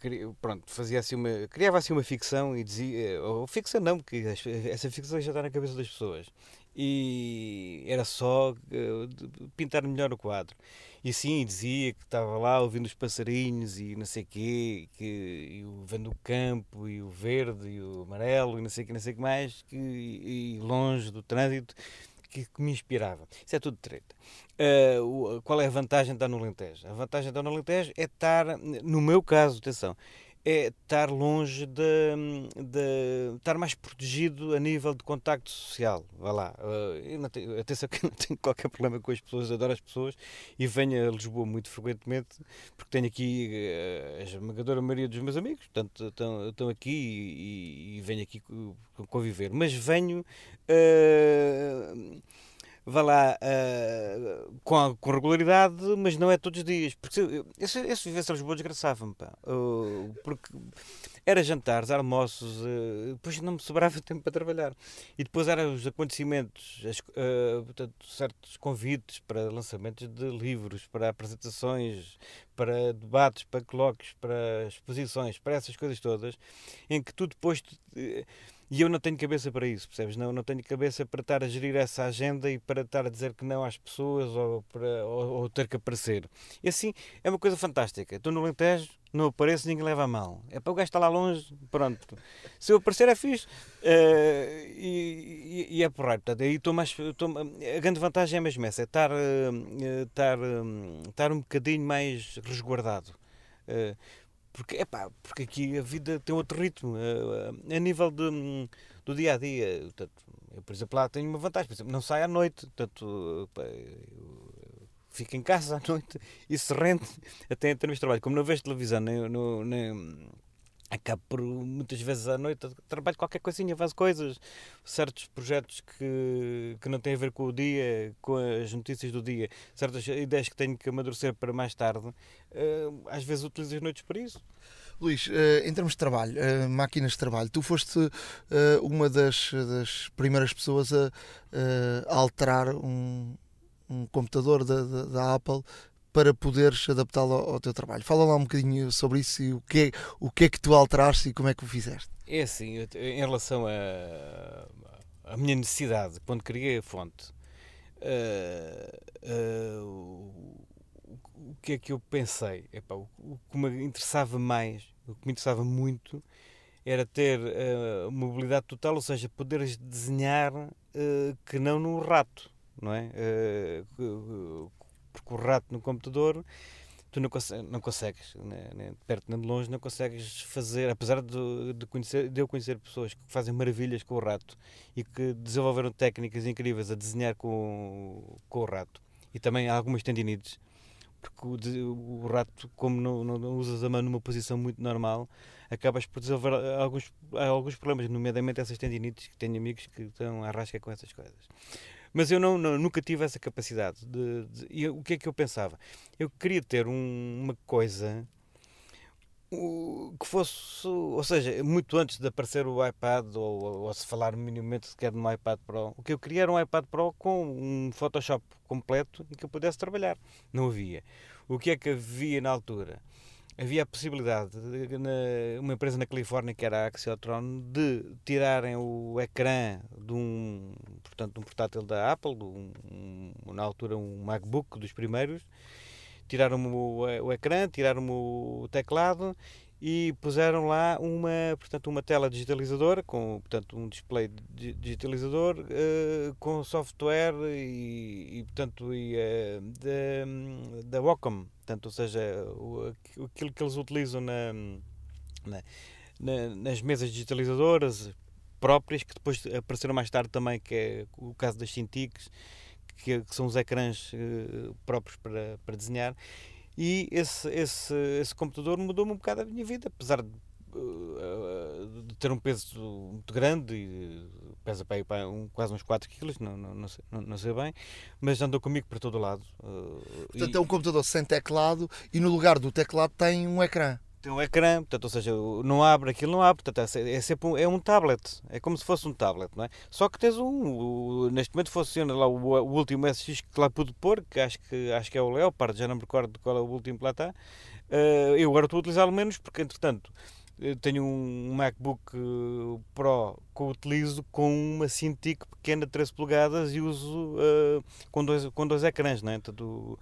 que pronto, fazia assim uma, criava assim uma ficção e dizia, ou ficção não, porque essa ficção já está na cabeça das pessoas. E era só uh, pintar melhor o quadro. E sim, dizia que estava lá ouvindo os passarinhos e não sei quê, que, e o vendo o campo e o verde e o amarelo e não sei o que, não sei que mais, que, e longe do trânsito que, que me inspirava. Isso é tudo treta. Uh, qual é a vantagem de estar no Alentejo? A vantagem de estar no Alentejo é estar, no meu caso, atenção, é estar longe de, de, estar mais protegido a nível de contacto social. Vá lá. Eh, atenção que eu não tenho qualquer problema com as pessoas, adoro as pessoas e venho a Lisboa muito frequentemente porque tenho aqui eh, a esmagadora maioria dos meus amigos, portanto estão, estão aqui e, e venho aqui conviver. Mas venho. Uh, vá lá uh, com, com, regularidade, mas não é todos os dias. Porque se, se vivesse a Lisboa, desgraçava-me. Uh, porque era jantares, almoços, uh, depois não me sobrava tempo para trabalhar. E depois eram os acontecimentos, as, portanto, certos convites para lançamentos de livros, para apresentações, para debates, para colóquios, para exposições, para essas coisas todas, em que tu depois E eu não tenho cabeça para isso, percebes? Não, não tenho cabeça para estar a gerir essa agenda e para estar a dizer que não às pessoas ou, para, ou, ou ter que aparecer. E assim, é uma coisa fantástica. Estou no Alentejo, não apareço, ninguém leva a mal. É para o gajo estar lá longe, pronto. Se eu aparecer é fixe. Uh, e, e, e, é porreiro. Portanto, aí estou mais. Estou, a grande vantagem é mesmo essa, é estar, uh, estar, uh, estar um bocadinho mais resguardado. Porque, epá, porque aqui a vida tem outro ritmo. a nível de, do dia a dia. Portanto, eu, por exemplo, lá tenho uma vantagem. Por exemplo, não saio à noite. Portanto, fico em casa à noite e se rende até em termos de trabalho. Como não vejo televisão, nem, nem acabo por muitas vezes à noite trabalho qualquer coisinha, faço coisas, certos projetos que, que não têm a ver com o dia, com as notícias do dia, certas ideias que tenho que amadurecer para mais tarde, uh, às vezes utilizo as noites para isso. Luís, uh, em termos de trabalho, uh, máquinas de trabalho, tu foste uma das, das primeiras pessoas a, a alterar um, um computador da, da, da Apple para poderes adaptá-lo ao, teu trabalho. Fala lá um bocadinho sobre isso e o que, é, o que é que tu alteraste e como é que o fizeste. É assim, em relação à minha necessidade, quando criei a fonte, uh, uh, o, o, que é que eu pensei? Epá, o, o, que me interessava mais, o que me interessava muito, era ter uh, mobilidade total, ou seja, poderes desenhar que não no rato não é? Porque o rato no computador tu não, não consegues né, nem perto nem de longe, não consegues fazer, apesar de, de, conhecer, de eu conhecer pessoas que fazem maravilhas com o rato e que desenvolveram técnicas incríveis a desenhar com, com o rato e também há algumas tendinites porque o, o rato, como não, não, não, usas a mão numa posição muito normal, acabas por desenvolver alguns, alguns problemas, nomeadamente essas tendinites, que tenho amigos que estão à rasca com essas coisas. Mas eu não, não, nunca tive essa capacidade. De, de, o que é que eu pensava? Eu queria ter um, uma coisa que fosse, ou seja, muito antes de aparecer o iPad ou, ou, se falar minimamente sequer no iPad Pro, o que eu queria era um iPad Pro com um Photoshop completo e que eu pudesse trabalhar. Não havia. O que é que havia na altura? Havia a possibilidade de, na, uma empresa na Califórnia que era a Axiotron de tirarem o ecrã de um portanto de um portátil da Apple um, um, na altura um MacBook dos primeiros tiraram o, o ecrã tiraram o teclado e puseram lá uma, portanto, uma tela digitalizadora com portanto, um display digitalizador uh, com software e, e portanto e, uh, da, da Wacom, portanto, ou seja, o, aquilo que eles utilizam na, na, na, nas mesas digitalizadoras próprias, que depois apareceram mais tarde também, que é o caso das Cintiqs, que, que são os ecrãs uh, próprios para, para desenhar e esse, esse, esse computador mudou-me um bocado a minha vida, apesar de, uh, de ter um peso muito grande, e pesa para, para um, quase uns 4 kg, não, não, não, sei, não, não sei bem, mas andou comigo para todo lado. Uh, Portanto, e... é um computador sem teclado e no lugar do teclado tem um ecrã tem um ecrã, portanto, ou seja, não abre, aquilo não abre, portanto, é, é sempre um, é um tablet, é como se fosse um tablet, não é? Só que tens um, neste momento funciona lá o, o, último SX que lá pude pôr, que acho que, acho que é o Leopard, já não me recordo qual é o último que lá está, uh, eu agora estou a utilizá-lo menos porque, entretanto, tenho um MacBook eh, Pro que utilizo com uma Cintiq pequena de 13 polegadas e uso uh, com, dois, com dois ecrãs, não é? Portanto,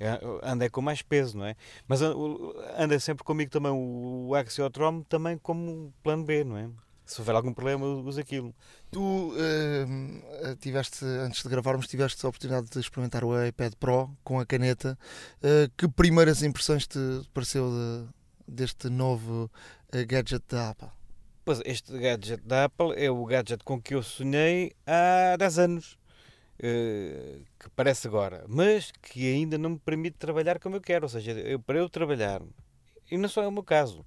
é, anda com mais peso, não é? Mas anda sempre comigo também o Axiotron também como plano B, não é? Se houver algum problema, uso aquilo. Tu uh, tiveste, antes de gravarmos, tiveste a oportunidade de experimentar o iPad Pro com a caneta. Uh, que primeiras impressões te pareceu de, deste novo uh, gadget da Apple? Pois, este gadget da Apple é o gadget com que eu sonhei há 10 anos. Que parece agora, mas que ainda não me permite trabalhar como eu quero. Ou seja, eu, para eu trabalhar, e não só é o meu caso,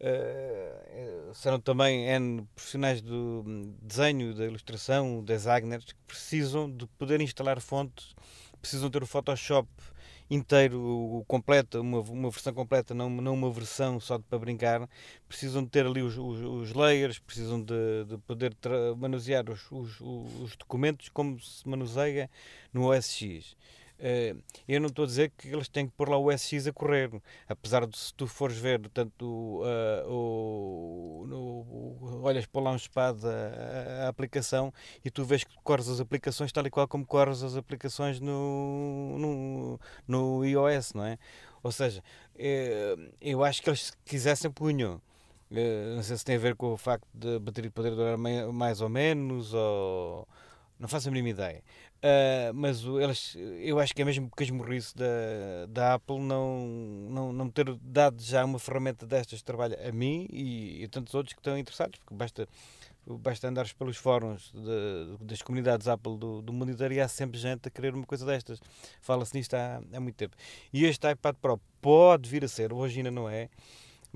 uh, serão também N profissionais do desenho, da ilustração, designers, que precisam de poder instalar fontes, precisam ter o Photoshop inteiro, completo, uma, uma versão completa, não, não uma versão só de, para brincar, precisam de ter ali os, os, os layers, precisam de, de poder manusear os, os, os, documentos como se manuseia no OS X. Uh, eu não estou a dizer que eles têm que pôr lá o SX a correr, apesar de se tu fores ver tanto uh, o, no, olhas para lá um espada a, a, aplicação e tu vês que corres as aplicações tal e qual como corres as aplicações no, no, no iOS, não é? Ou seja, uh, eu acho que eles quisessem punham. não sei se tem a ver com o facto de a bateria poder durar mais ou menos, ou não faço a mínima ideia. Uh, mas eles, eu acho que é mesmo esmorrice da, da Apple não, não, não ter dado já uma ferramenta destas de trabalho a mim e a tantos outros que estão interessados, porque basta, basta andares pelos fóruns de, das comunidades Apple do, do mundo inteiro e há sempre gente a querer uma coisa destas. Fala-se nisto há, há muito tempo. E este iPad Pro pode vir a ser, hoje ainda não é,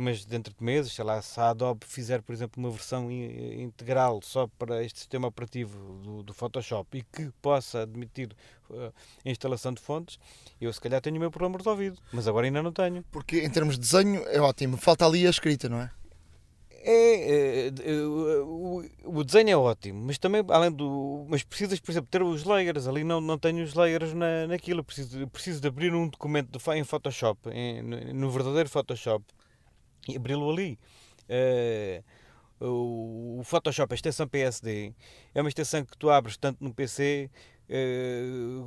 mas dentro de meses, sei lá, se a Adobe fizer, por exemplo, uma versão integral só para este sistema operativo do, do Photoshop e que possa admitir uh, a instalação de fontes, eu se calhar tenho o meu problema resolvido, mas agora ainda não tenho. Porque em termos de desenho é ótimo, falta ali a escrita, não é? É, é, é o, o, desenho é ótimo, mas também além do. Mas precisas, por exemplo, ter os layers. Ali não, não tenho os layers na, naquilo. Preciso, preciso de abrir um documento em Photoshop, em, no verdadeiro Photoshop, e abri-lo ali. Uh, o Photoshop, a extensão PSD, é uma extensão que tu abres tanto no PC, uh, eh,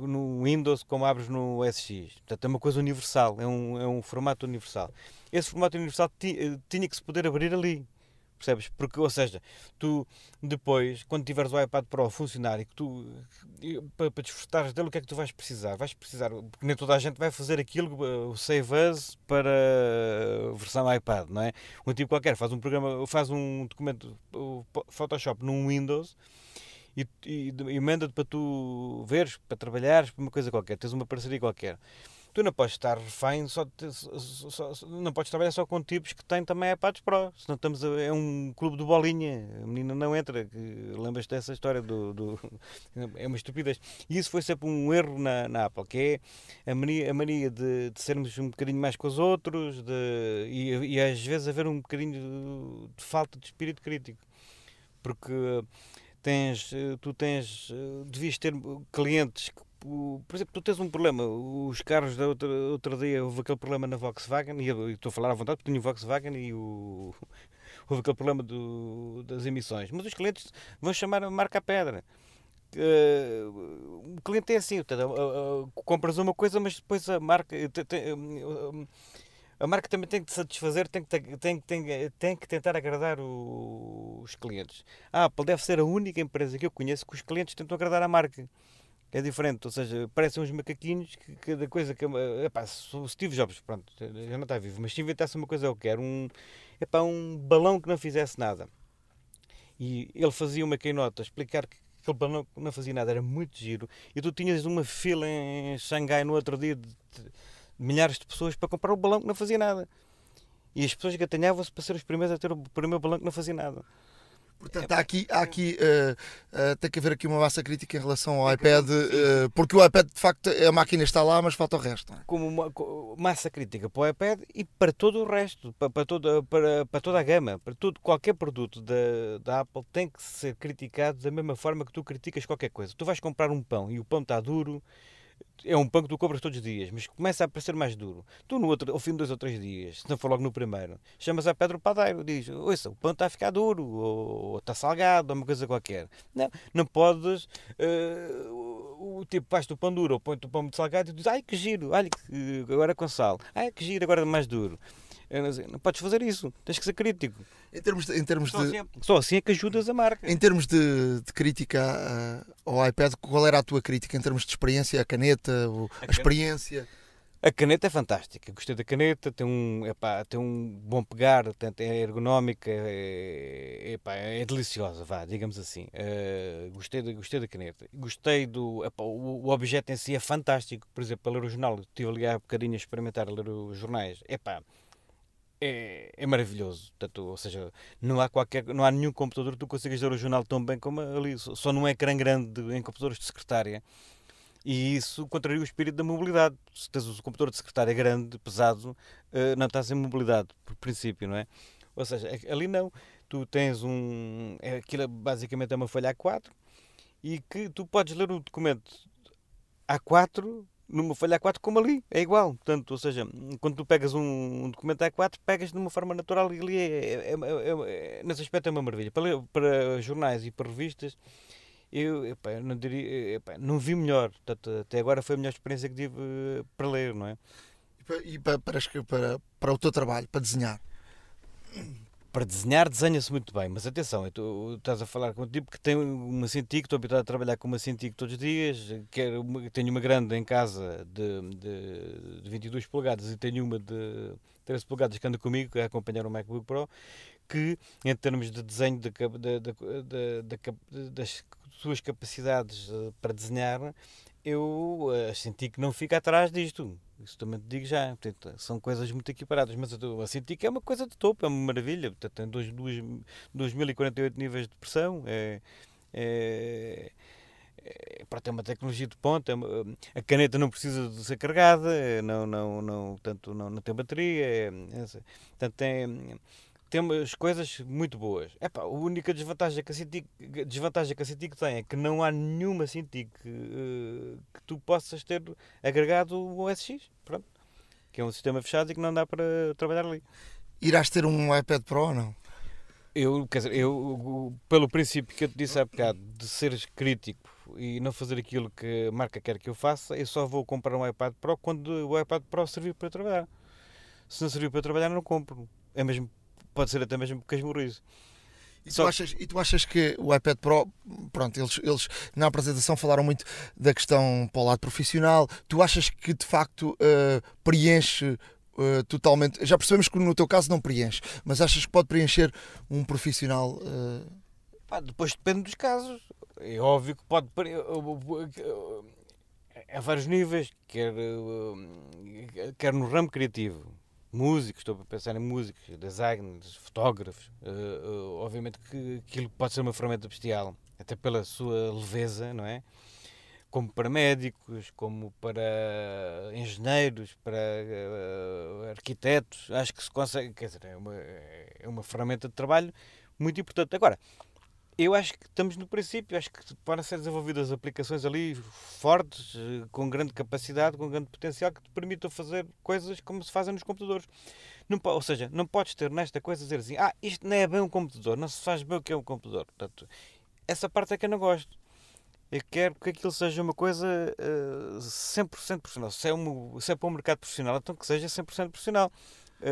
no Windows, como abres no SX. Portanto, é uma coisa universal, é um, é um formato universal. Esse formato universal eh, tinha que se poder abrir ali. Percebes? Porque, ou seja, tu depois, quando tiveres o iPad Pro a funcionar e que tu, para, para desfrutares dele, o que é que tu vais precisar? Vais precisar, porque nem toda a gente vai fazer aquilo, o Save As para versão iPad, não é? Um tipo qualquer faz um programa, faz um documento, Photoshop num Windows e, e, e manda-te para tu veres, para trabalhares, para uma coisa qualquer, tens uma parceria qualquer tu não podes estar refém, só, só, só, não podes trabalhar só com tipos que têm também iPads Pro, senão estamos a, é um clube de bolinha, a menina não entra, lembras-te dessa história do, do, é uma estupidez. E isso foi sempre um erro na, na Apple, que é a mania, a mania de, de sermos um bocadinho mais com os outros de, e, e às vezes haver um bocadinho de, de falta de espírito crítico, porque tens, tu tens, devias ter clientes que por exemplo, tu tens um problema, os carros da outra, outro dia houve aquele problema na Volkswagen, e eu estou a falar à vontade porque tenho Volkswagen e o, houve aquele problema do, das emissões, mas os clientes vão chamar a marca a pedra. Uh, o cliente é assim, uh, uh, compras uma coisa, mas depois a marca a marca também tem que satisfazer, tem que, tem, tem, tem que tentar agradar o, os clientes. A Apple deve ser a única empresa que eu conheço que os clientes tentam agradar a marca é diferente, ou seja, parecem uns macaquinhos que cada coisa que. Epá, o Steve Jobs, pronto, já não está vivo, mas se inventasse uma coisa eu quero, um, epá, um balão que não fizesse nada. E ele fazia uma keynote a explicar que aquele balão não fazia nada, era muito giro. E tu tinhas uma fila em Xangai no outro dia de milhares de pessoas para comprar o balão que não fazia nada. E as pessoas gatanhavam-se para ser os primeiros a ter o primeiro balão que não fazia nada. Portanto, há aqui, há aqui uh, uh, tem que haver aqui uma massa crítica em relação ao iPad, uh, porque o iPad de facto a máquina está lá, mas falta o resto. É? Como uma massa crítica para o iPad e para todo o resto, para, para, toda, para, para toda a gama, para tudo, qualquer produto da, da Apple tem que ser criticado da mesma forma que tu criticas qualquer coisa. Tu vais comprar um pão e o pão está duro, é um pão que tu compras todos os dias, mas começa a parecer mais duro. Tu, no outro, ao fim de dois ou três dias, se não for logo no primeiro, chamas a Pedro Padeiro, diz: Ouça, o pão está a ficar duro, ou, ou, está salgado, ou uma coisa qualquer. Não, não podes. Uh, o tipo, faz-te o pão duro, ou põe-te o pão muito salgado e diz: Ai que giro, olha, agora com sal, ai que giro, agora mais duro. Não podes fazer isso, tens que ser crítico. Em termos de. Em termos só, de... Assim, é- só assim é que ajudas a marca. Em termos de, de crítica ao iPad, qual era a tua crítica em termos de experiência? A caneta, a, a experiência? A caneta é fantástica, gostei da caneta, tem um, epá, tem um bom pegar, é ergonómica, é, epá, é deliciosa, vá, digamos assim. Uh, gostei, de, gostei da caneta. Gostei do. Epá, o, o, objeto em si é fantástico, por exemplo, para ler o jornal, estive ali há bocadinho a experimentar a ler os jornais. Epá, é, é maravilhoso. Portanto, ou seja, não há, qualquer, não há nenhum computador que tu consigas ler o jornal tão bem como ali, só num ecrã grande em computadores de secretária. E isso contraria o espírito da mobilidade. Se tens o computador de secretária grande, pesado, eh, não estás em mobilidade, por princípio, não é? Ou seja, ali não. Tu tens um. É, aquilo basicamente é uma folha A4 e que tu podes ler o documento A4 numa folha A4 como ali, é igual. Portanto, ou seja, quando tu pegas um, um documento A4, pegas de uma forma natural e ali é, é, é, é, nesse aspecto é uma maravilha. Para, para jornais e para revistas, eu não diria, não vi melhor. Portanto, até agora foi a melhor experiência que tive uh, para ler, não é? E para, para, para, para o teu trabalho, para desenhar? Para desenhar, desenha-se muito bem, mas atenção, tu estás a falar com um tipo que tem uma Cintiq, estou habituado a trabalhar com uma Cintiq todos os dias, quero, tenho uma grande em casa de, de, de 22 polegadas e tenho uma de 13 polegadas que anda comigo, que é acompanhar o MacBook Pro, que em termos de desenho de, de, das suas capacidades eh, para desenhar, eu uh, senti que não fica atrás disto. Isso também te digo já. Portanto, são coisas muito equiparadas. Mas eu senti que é uma coisa de topo, é uma maravilha. Portanto, tem 2048 níveis de pressão. É, é, é, uma tecnologia de ponta, é a caneta não precisa de ser carregada, não, não, não, portanto, não, não tem bateria, é, é, portanto, tem, tem umas coisas muito boas. Epá, a única desvantagem que a Cintiq, desvantagem que a Cintiq tem é que não há nenhuma Cintiq que, uh, que tu possas ter agregado o SX, pronto, que é um sistema fechado e que não dá para trabalhar ali. Irás ter um iPad Pro ou não? Eu, quer dizer, eu, pelo princípio que eu te disse há bocado, de seres crítico e não fazer aquilo que a marca quer que eu faça, eu só vou comprar um iPad Pro quando o iPad Pro servir para trabalhar. Se não servir para trabalhar, não compro. É mesmo pode ser até mesmo esmorrizo. E tu, achas, e tu achas que o iPad Pro, pronto, eles, eles na apresentação falaram muito da questão para o lado profissional. Tu achas que de facto uh, preenche uh, totalmente? Já percebemos que no teu caso não preenche, mas achas que pode preencher um profissional? Uh... Pá, depois depende dos casos. É óbvio que pode. A vários níveis, quer, quer no ramo criativo músicos, estou a pensar em músicos, designers, fotógrafos. Uh, obviamente que aquilo pode ser uma ferramenta bestial, até pela sua leveza, não é? Como para médicos, como para engenheiros, para uh, arquitetos. Acho que se consegue, quer dizer, é uma, é uma ferramenta de trabalho muito importante. Agora, eu acho que estamos no princípio, acho que podem ser desenvolvidas aplicações ali fortes, eh, com grande capacidade, com grande potencial, que te permitam fazer coisas como se fazem nos computadores. Não, ou seja, não podes ter nesta coisa dizer assim, ah, isto não é bem um computador, não se faz bem o que é um computador. Portanto, essa parte é que eu não gosto. Eu quero que aquilo seja uma coisa uh, eh, 100% profissional. Se é, um, se é para um mercado profissional, então que seja 100% profissional.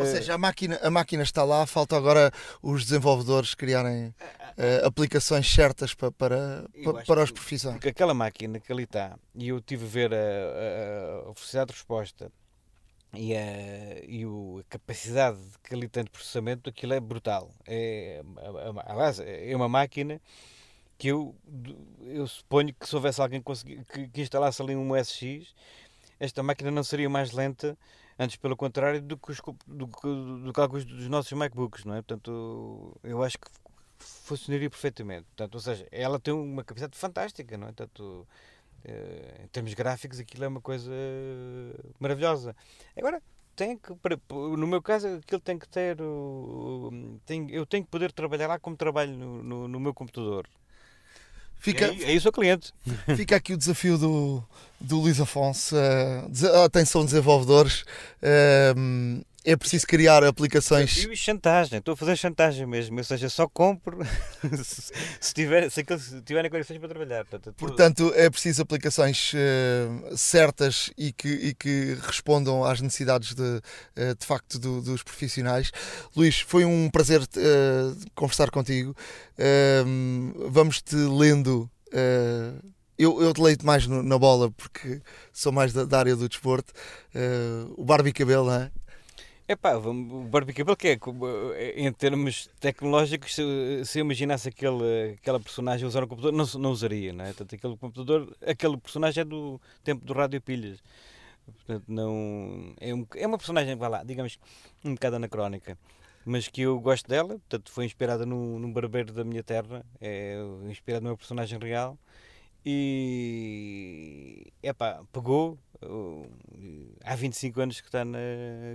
Ou seja, a máquina, a máquina está lá, falta agora os desenvolvedores criarem uh, aplicações certas para, para, para, para os profissionais. Porque aquela máquina que ali está, e eu tive a ver a, a, velocidade de resposta e, a, e o, a capacidade que ali tem de processamento, aquilo é brutal. É, aliás, é uma máquina que eu, eu suponho que se houvesse alguém que, que instalasse ali um SX, esta máquina não seria mais lenta Antes, pelo contrário, do que, os, do, do, que alguns dos nossos MacBooks, não é? Portanto, eu acho que funcionaria perfeitamente. Portanto, ou seja, ela tem uma capacidade fantástica, não é? Portanto, eh, em termos gráficos, aquilo é uma coisa maravilhosa. Agora, tem que, no meu caso, aquilo tem que ter. Tem, eu tenho que poder trabalhar lá como trabalho no, no, no meu computador. Fica, isso o cliente. Fica aqui o desafio do, do Luís Afonso. Uh, atenção, desenvolvedores. Uh, é preciso criar aplicações. E chantagem, estou a fazer chantagem mesmo, ou seja, só compro se, tiver, se, tiverem condições para trabalhar. Portanto, Portanto, é preciso aplicações uh, certas e que, e que respondam às necessidades de, uh, de facto do, dos profissionais. Luís, foi um prazer uh, conversar contigo. Vamos-te lendo. Eu, eu leito mais no, na bola porque sou mais da, da área do desporto. o Barbie Cabelo, não é? É pá, o Barbie Cabelo que é, eh, em termos tecnológicos, se, se eu imaginasse aquele, aquela personagem usar um computador, não, não usaria, não é? Portanto, aquele computador, aquele personagem é do tempo do rádio pilhas. Portanto, não, é, um, é uma personagem, vá lá, digamos, um bocado anacrónica. Mas que eu gosto dela, portanto, foi inspirada num, num barbeiro da minha terra, é inspirada numa personagem real. E, é pá, pegou, há 25 anos que está, na,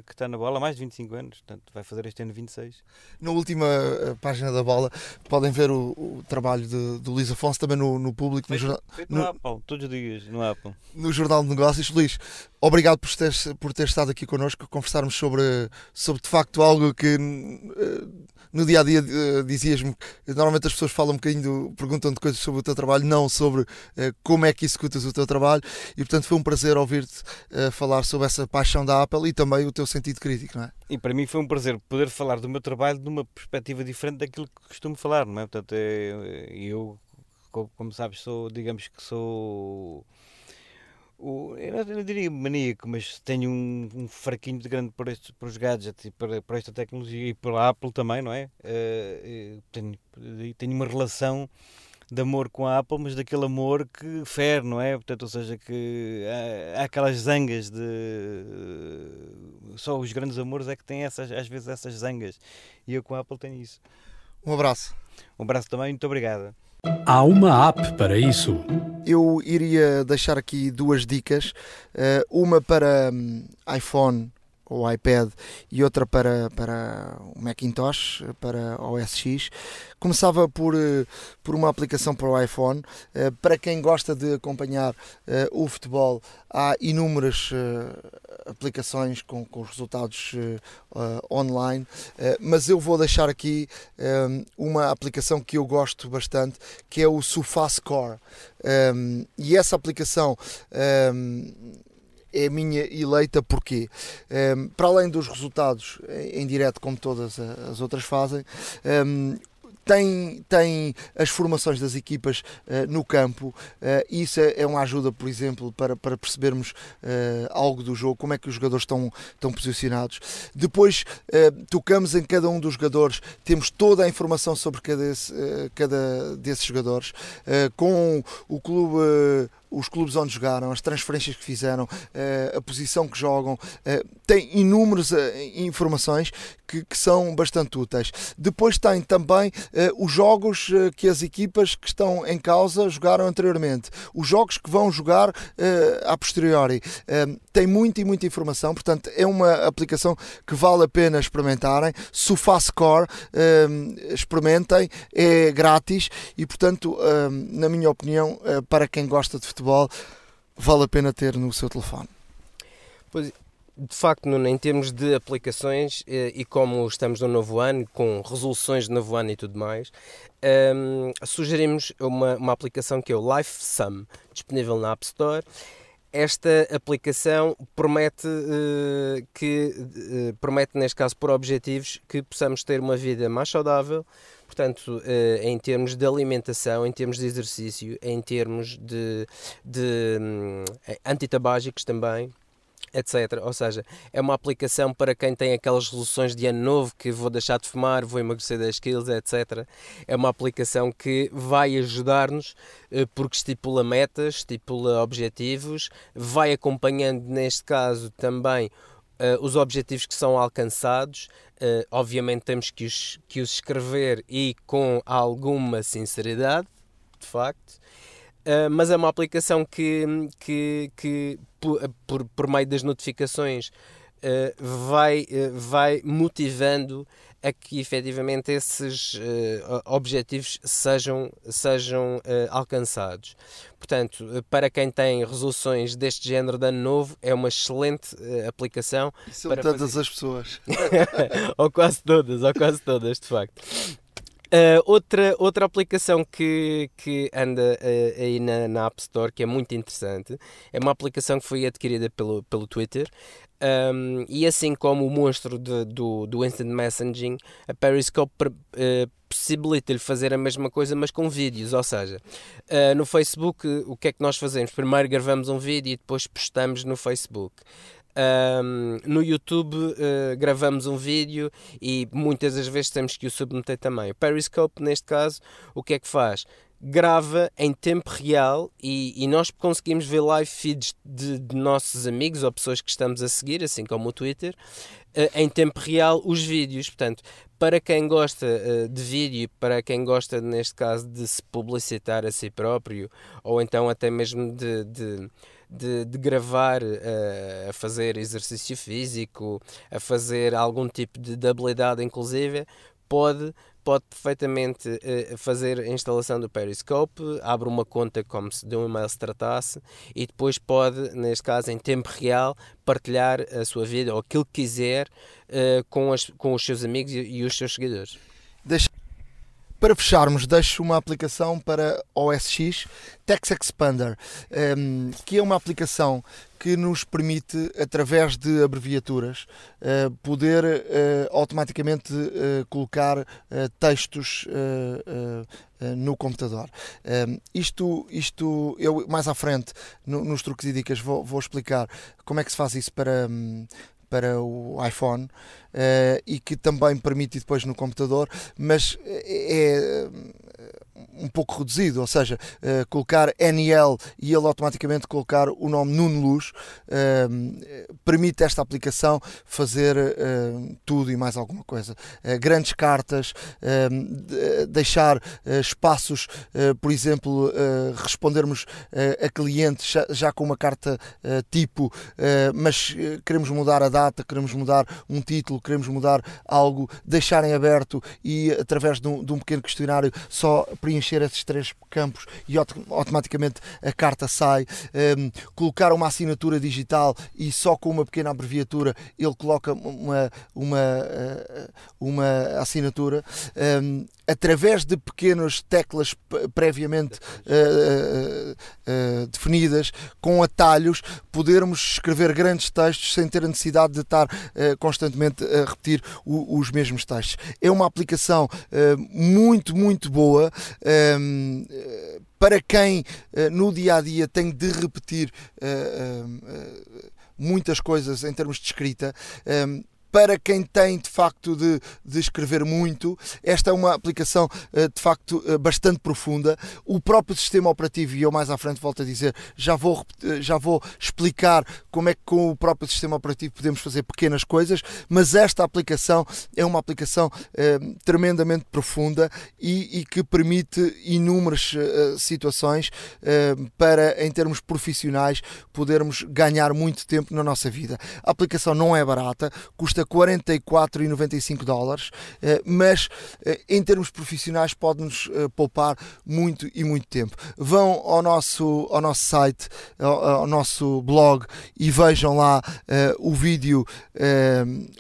que está na bola, mais de 25 anos, portanto vai fazer este ano 26. Na última eh, página da bola podem ver o, o trabalho de, do Luís Afonso também no, no público, no, jornal, no, no Apple, todos os dias no Apple. No Jornal de Negócios. Luís, obrigado por ter, por ter estado aqui connosco, conversarmos sobre, sobre de facto algo que uh, no dia a dia uh, dizias-me normalmente as pessoas falam um bocadinho, do, perguntam de coisas sobre o teu trabalho, não sobre uh, como é que executas o teu trabalho, e portanto foi um prazer ouvir-te uh, falar sobre essa paixão da Apple e também o teu sentido crítico, não é? E para mim foi um prazer poder falar do meu trabalho de uma perspectiva diferente daquilo que costumo falar, não é? Portanto, é, eu, como sabes, sou, digamos que sou o, eu não diria maníaco, mas tenho um, um fraquinho de grande para, estes, para os gadgets e para, para esta tecnologia e pela Apple também, não é? Uh, tenho, tenho uma relação de amor com a Apple, mas daquele amor que fere, não é? Portanto, ou seja, que há, há aquelas zangas de. Só os grandes amores é que têm essas, às vezes essas zangas. E eu com a Apple tenho isso. Um abraço. Um abraço também, muito obrigado. Há uma app para isso. Eu iria deixar aqui duas dicas. Uh, uma para um, iPhone ou iPad e outra para, para o Macintosh, para OS X. Começava por, eh, por uma aplicação para o iPhone. Eh, para quem gosta de acompanhar eh, o futebol, há inúmeras aplicações com, com resultados online, mas eu vou deixar aqui uma aplicação que eu gosto bastante, que é o SofaScore. e essa aplicação é a minha eleita porque, um, para além dos resultados em, direto, como todas as outras fazem, um, tem, tem as formações das equipas uh, no campo. Uh, isso é, é, uma ajuda, por exemplo, para, para percebermos uh, algo do jogo, como é que os jogadores estão, estão posicionados. Depois tocamos em cada um dos jogadores, temos toda a informação sobre cada, cada desses jogadores, com o clube os clubes onde jogaram, as transferências que fizeram, a posição que jogam, tem inúmeras informações que, que, são bastante úteis. Depois tem também os jogos que as equipas que estão em causa jogaram anteriormente, os jogos que vão jogar a posteriori. tem muita e muita informação, portanto, é uma aplicação que vale a pena experimentarem. SofaScore, experimentem, é grátis e, portanto, na minha opinião, para quem gosta de futebol, vale a pena ter no seu telefone. Pois de facto, Nuno, em termos de aplicações eh, e como estamos no novo ano, com resoluções de novo ano e tudo mais, um, ehm, sugerimos uma, uma aplicação que é o LifeSum, disponível na App Store. Esta aplicação promete uh, que uh, promete neste caso por objetivos que possamos ter uma vida mais saudável, portanto, uh, em termos de alimentação, em termos de exercício, em termos de, de um, antitabágicos também etc. Ou seja, é uma aplicação para quem tem aquelas resoluções de ano novo que vou deixar de fumar, vou emagrecer 10 quilos, etc. É uma aplicação que vai ajudar-nos eh, porque estipula metas, estipula objetivos, vai acompanhando, neste caso, também Uh, os objetivos que são alcançados, uh, obviamente temos que os, que os escrever e com alguma sinceridade, de facto, uh, mas é uma aplicação que, que, que por, por, meio das notificações, vai, vai motivando a que efetivamente esses uh, objetivos sejam, sejam alcançados. Portanto, para quem tem resoluções deste género de ano novo, é uma excelente aplicação. E são todas fazer... as pessoas. ou quase todas, ou quase todas, de facto. Uh, outra, outra aplicação que, que anda uh, aí na, na, App Store que é muito interessante é uma aplicação que foi adquirida pelo, pelo Twitter um, e assim como o monstro de, do, do Instant Messaging, a Periscope uh, possibilita-lhe fazer a mesma coisa, mas com vídeos. Ou seja, no Facebook, o que é que nós fazemos? Primeiro gravamos um vídeo e depois postamos no Facebook. Um, no YouTube uh, gravamos um vídeo e muitas das vezes temos que o submeter também. O Periscope, neste caso, o que é que faz? grava em tempo real e, e, nós conseguimos ver live feeds de, de, nossos amigos ou pessoas que estamos a seguir, assim como o Twitter, uh, em tempo real os vídeos. Portanto, para quem gosta uh, de vídeo, para quem gosta, neste caso, de se publicitar a si próprio ou então até mesmo de, de de, de gravar uh, a fazer exercício físico, a fazer algum tipo de, de habilidade, inclusive, pode pode perfeitamente uh, fazer a instalação do Periscope, abre uma conta como se de um e-mail se tratasse e depois pode, neste caso em tempo real, partilhar a sua vida ou aquilo que quiser uh, com, as, com os seus amigos e, e os seus seguidores. Deixa para fecharmos, deixo uma aplicação para OS X, Text Expander, um, que é uma aplicação que nos permite, através de abreviaturas, uh, poder uh, automaticamente uh, colocar textos no computador. Um, isto, isto, eu mais à frente, no, nos truques e dicas, vou, vou, explicar como é que se faz isso para. Para o iPhone uh, e que também permite depois no computador, mas é, um pouco reduzido, ou seja, uh, colocar NL e ele automaticamente colocar o nome Nuno Luz uh, permite esta aplicação fazer uh, tudo e mais alguma coisa. grandes cartas, deixar espaços, por exemplo, respondermos a clientes já, já, com uma carta tipo, mas queremos mudar a data, queremos mudar um título, queremos mudar algo, deixarem aberto e através de um, de um pequeno questionário só preencher esses três campos e automaticamente a carta sai. Um, colocar uma assinatura digital e só com uma pequena abreviatura ele coloca uma, uma, uh, uma assinatura. Um, através de pequenas teclas previamente uh, uh, definidas, com atalhos, podermos escrever grandes textos sem ter a necessidade de estar constantemente a repetir o, os mesmos textos. É uma aplicação muito, muito boa. para quem no dia a dia tem de repetir muitas coisas em termos de escrita, para quem tem de facto de, de escrever muito. Esta é uma aplicação eh, de facto eh, bastante profunda. O próprio sistema operativo, e eu mais à frente volto a dizer, já vou, eh, já vou explicar como é que com o próprio sistema operativo podemos fazer pequenas coisas, mas esta aplicação é uma aplicação tremendamente profunda e, e, que permite inúmeras situações para, em termos profissionais, podermos ganhar muito tempo na nossa vida. A aplicação não é barata, custa 44,95 dólares, eh, mas eh, em termos profissionais pode-nos eh, poupar muito e muito tempo. Vão ao nosso, ao nosso site, ao, ao nosso blog e vejam lá o vídeo,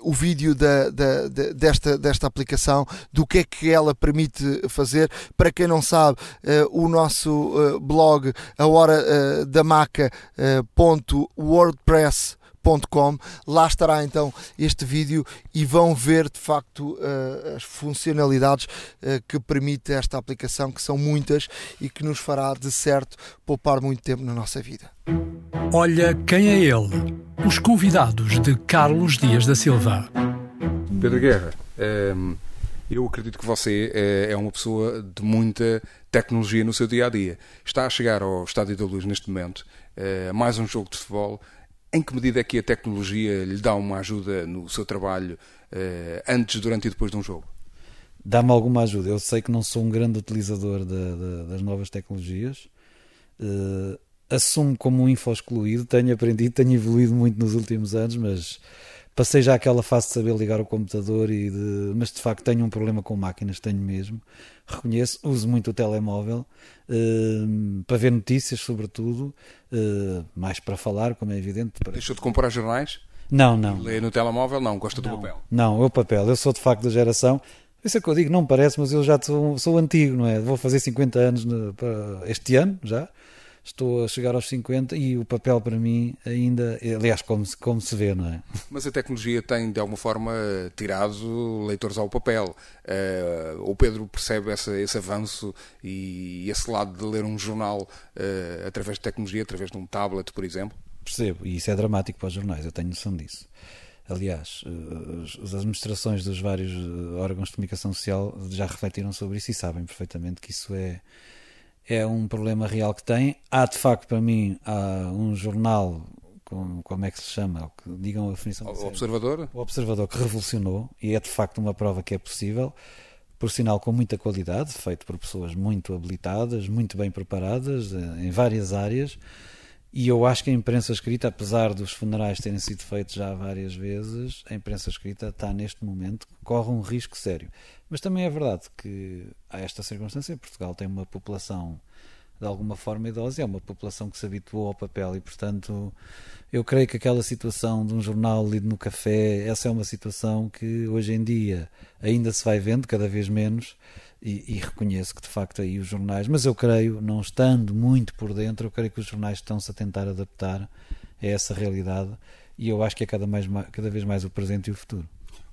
o vídeo da, da, desta, desta aplicação, do que é que ela permite fazer. Para quem não sabe, o nosso blog, a hora da Lá estará então este vídeo e vão ver de facto uh, as funcionalidades uh, que permite esta aplicação, que são muitas e que nos fará de certo poupar muito tempo na nossa vida. Olha quem é ele. Os convidados de Carlos Dias da Silva. Pedro Guerra, ehm, eu acredito que você eh, é uma pessoa de muita tecnologia no seu dia a dia. Está a chegar ao Estádio da Luz neste momento, mais um jogo de futebol em que medida é que a tecnologia lhe dá uma ajuda no seu trabalho eh, antes, durante e depois de um jogo? Dá-me alguma ajuda. Eu sei que não sou um grande utilizador de, de, das novas tecnologias. Uh, assumo como um info excluído. Tenho aprendido, tenho evoluído muito nos últimos anos, mas passei já aquela fase de saber ligar o computador e de, mas de facto tenho um problema com máquinas, tenho mesmo. Reconheço, uso muito o telemóvel uh, para ver notícias, sobretudo, uh, mais para falar, como é evidente. Para... Deixou de comprar jornais? Não, não. Lê no telemóvel? Não, gosta não, do papel? Não, eu papel. Eu sou de facto da geração. Isso é que eu digo, não parece, mas eu já sou, sou antigo, não é? Vou fazer 50 anos no, este ano já estou a chegar aos 50 e o papel para mim ainda, aliás, como se, como se vê, não é? Mas a tecnologia tem de alguma forma tirado leitores ao papel. Uh, o Pedro percebe essa, esse avanço e esse lado de ler um jornal uh, através de tecnologia, através de um tablet, por exemplo? Percebo, e isso é dramático para os jornais, eu tenho noção disso. Aliás, eh, as administrações dos vários órgãos de comunicação social já refletiram sobre isso e sabem perfeitamente que isso é, é um problema real que tem. Há de facto para mim um jornal com, como é que se chama? Digam a definição. O Observador? O Observador que revolucionou e é de facto uma prova que é possível, por sinal com muita qualidade, feito por pessoas muito habilitadas, muito bem preparadas eh, em várias áreas E eu acho que a imprensa escrita, apesar dos funerais terem sido feitos já várias vezes, a imprensa escrita está neste momento, corre um risco sério. Mas também é verdade que há esta circunstância, Portugal tem uma população de alguma forma idosa, é uma população que se habituou ao papel e, portanto, eu creio que aquela situação de um jornal lido no café, essa é uma situação que hoje em dia ainda se vai vendo cada vez menos e, e, reconheço que de facto aí os jornais, mas eu creio, não estando muito por dentro, eu creio que os jornais estão-se a tentar adaptar a essa realidade e eu acho que é cada, mais, cada vez mais o presente e o futuro.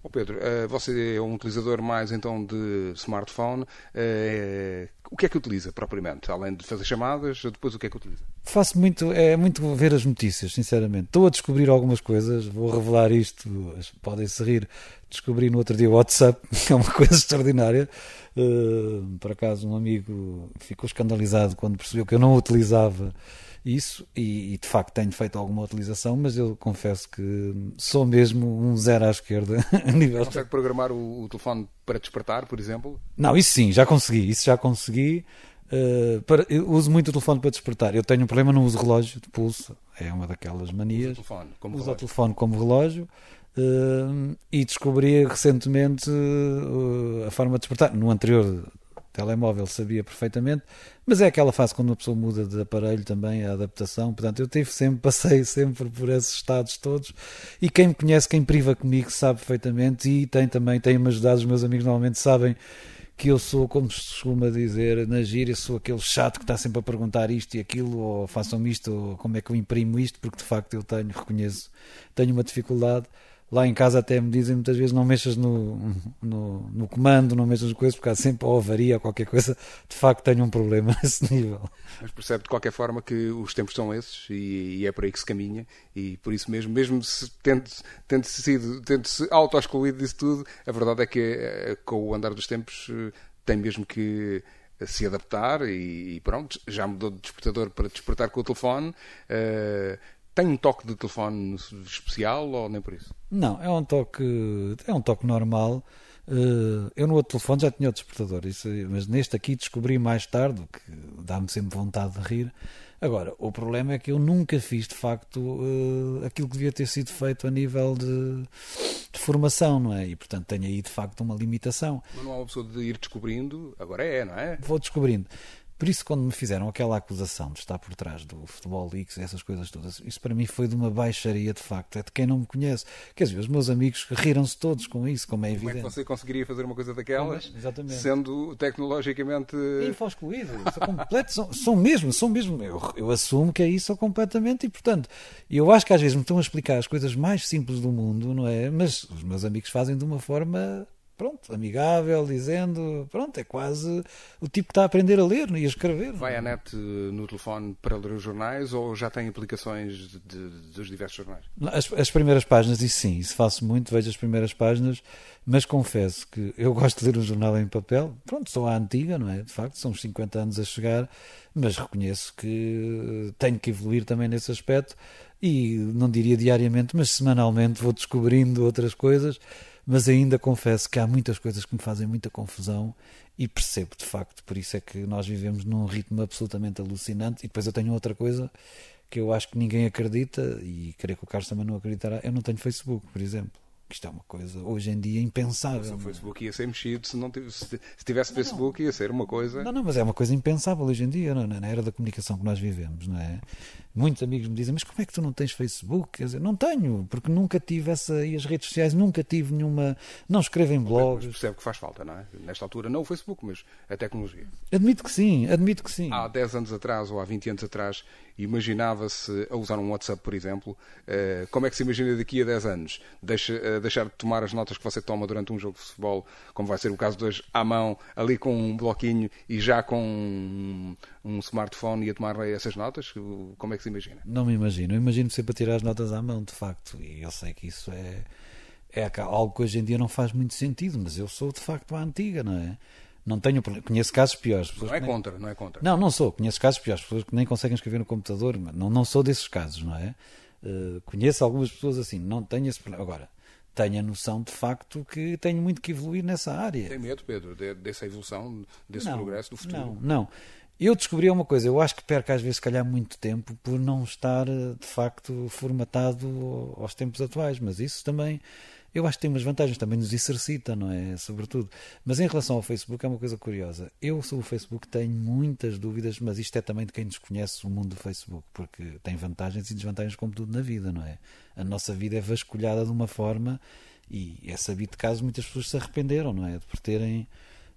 Oh Pedro, eh, você é um utilizador mais então de smartphone. Eh, o que é que utiliza propriamente? Além de fazer chamadas, depois o que é que utiliza? Faço muito, é muito ver as notícias, sinceramente. Estou a descobrir algumas coisas, vou revelar isto, podem-se rir. Descobri no outro dia o WhatsApp, que é uma coisa extraordinária. Uh, por acaso, um amigo ficou escandalizado quando percebeu que eu não utilizava isso e, e, de facto tenho feito alguma utilização, mas eu confesso que sou mesmo um zero à esquerda a nível. Consegue programar o, o, telefone para despertar, por exemplo? Não, isso sim, já consegui, isso já consegui. Uh, para, uso muito o telefone para despertar. Eu tenho um problema, não uso relógio de pulso, é uma daquelas manias. Uso o telefone como uso relógio. o telefone como relógio. E descobri recentemente uh, a forma de despertar. No anterior telemóvel sabia perfeitamente, mas é aquela fase quando uma pessoa muda de aparelho também, a adaptação. Portanto, eu tive sempre, passei sempre por esses estados todos. E quem me conhece, quem priva comigo, sabe perfeitamente. E tem também, tem-me ajudado, os meus amigos normalmente sabem que eu sou, como se costuma dizer, na gíria, sou aquele chato que está sempre a perguntar isto e aquilo, ou façam isto, ou como é que eu imprimo isto, porque de facto eu tenho, reconheço, tenho uma dificuldade Lá em casa até me dizem muitas vezes não mexas no, no, no comando, não mexas nas coisas, porque há sempre ou avaria ou qualquer coisa. De facto, tenho um problema nesse nível. Mas percebe de qualquer forma que os tempos são esses e, e é por aí que se caminha. E por isso mesmo, mesmo se tendo, tendo sido, tendo se auto-excluído disso tudo, a verdade é que eh, com o andar dos tempos eh, tem mesmo que se adaptar e, pronto, já mudou de despertador para despertar com o telefone. Uh, tem um toque de telefone especial ou nem por isso? Não, é um toque, é um toque normal. Eh, eu no outro telefone já tinha o despertador, isso, mas neste aqui descobri mais tarde, que dá-me sempre vontade de rir. Agora, o problema é que eu nunca fiz de facto eh, aquilo que devia ter sido feito a nível de, de, formação, não é? E portanto tenho aí de facto uma limitação. Mas não há uma pessoa de ir descobrindo, agora é, não é? Vou descobrindo. Por isso, quando me fizeram aquela acusação de estar por trás do futebol leaks, essas coisas todas, isso para mim foi de uma baixaria de facto. É de quem não me conhece. Quer dizer, os meus amigos riram-se todos com isso, como é evidente. Como é que você conseguiria fazer uma coisa daquelas, Exatamente. sendo tecnologicamente. Info-excluído. completo. são, são mesmo, são mesmo. Eu, eu assumo que é isso completamente e, portanto, eu acho que às vezes me estão a explicar as coisas mais simples do mundo, não é? Mas os meus amigos fazem de uma forma pronto, amigável, dizendo, pronto, é quase o tipo que está a aprender a ler e a escrever. Vai à net eh, no telefone para ler os jornais ou já tem aplicações de, de, dos diversos jornais? As, as, primeiras páginas, isso sim, isso faço muito, vejo as primeiras páginas, mas confesso que eu gosto de ler um jornal em papel, pronto, sou a antiga, não é? De facto, são uns 50 anos a chegar, mas reconheço que tenho que evoluir também nesse aspecto e não diria diariamente, mas semanalmente vou descobrindo outras coisas mas ainda confesso que há muitas coisas que me fazem muita confusão e percebo de facto, por isso é que nós vivemos num ritmo absolutamente alucinante. E depois eu tenho outra coisa que eu acho que ninguém acredita, e creio que o Carlos também não acreditará. Eu não tenho Facebook, por exemplo. Isto é uma coisa hoje em dia impensável. O Facebook ia ser mexido se, não tivesse, se tivesse não, Facebook, ia ser uma coisa. Não, não, mas é uma coisa impensável hoje em dia, não, é? na era da comunicação que nós vivemos, não é? Muitos amigos me dizem, mas como é que tu não tens Facebook? Quer dizer, não tenho, porque nunca tive essa. E as redes sociais nunca tive nenhuma. Não escrevo em blogs. Mas percebe que faz falta, não é? Nesta altura, não o Facebook, mas a tecnologia. Admito que sim, admito que sim. Há 10 anos atrás ou há 20 anos atrás, imaginava-se a usar um WhatsApp, por exemplo. Eh, como é que se imagina daqui a 10 anos? Deixa, eh, deixar de tomar as notas que você toma durante um jogo de futebol, como vai ser o caso de hoje, à mão, ali com um bloquinho e já com um smartphone e a tomar essas notas? Como é que se imagina? Não me imagino. Eu imagino sempre a tirar as notas à mão, de facto. E eu sei que isso é, é algo que hoje em dia não faz muito sentido, mas eu sou de facto a antiga, não é? Não tenho, conheço casos piores. Não é nem... contra, não é contra. Não, não sou. Conheço casos piores, pessoas que nem conseguem escrever no computador. Não, não sou desses casos, não é? Uh, conheço algumas pessoas assim, não tenho esse problema. Agora, tenho a noção de facto que tenho muito que evoluir nessa área. Tem medo, Pedro, de, dessa evolução, desse não, progresso do futuro? Não, não. Eu descobri uma coisa, eu acho que perco às vezes, se calhar, muito tempo por não estar de facto formatado aos tempos atuais, mas isso também eu acho que tem umas vantagens, também nos exercita, não é? Sobretudo. Mas em relação ao Facebook é uma coisa curiosa. Eu sobre o Facebook tenho muitas dúvidas, mas isto é também de quem desconhece o mundo do Facebook, porque tem vantagens e desvantagens como tudo na vida, não é? A nossa vida é vasculhada de uma forma e é sabido de casos muitas pessoas se arrependeram, não é? Por terem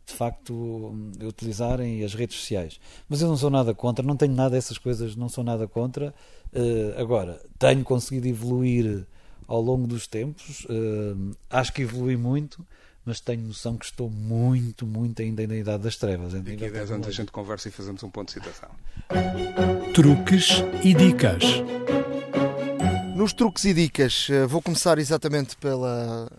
de facto utilizarem as redes sociais. Mas eu não sou nada contra, não tenho nada dessas coisas, não sou nada contra. Uh, agora, tenho conseguido evoluir ao longo dos tempos. Uh, acho que evolui muito, mas tenho noção que estou muito, muito ainda na idade das trevas. Daqui a 10 anos a gente conversa e fazemos um ponto de citação. Truques e dicas. Nos truques e dicas, uh, vou começar exatamente pela,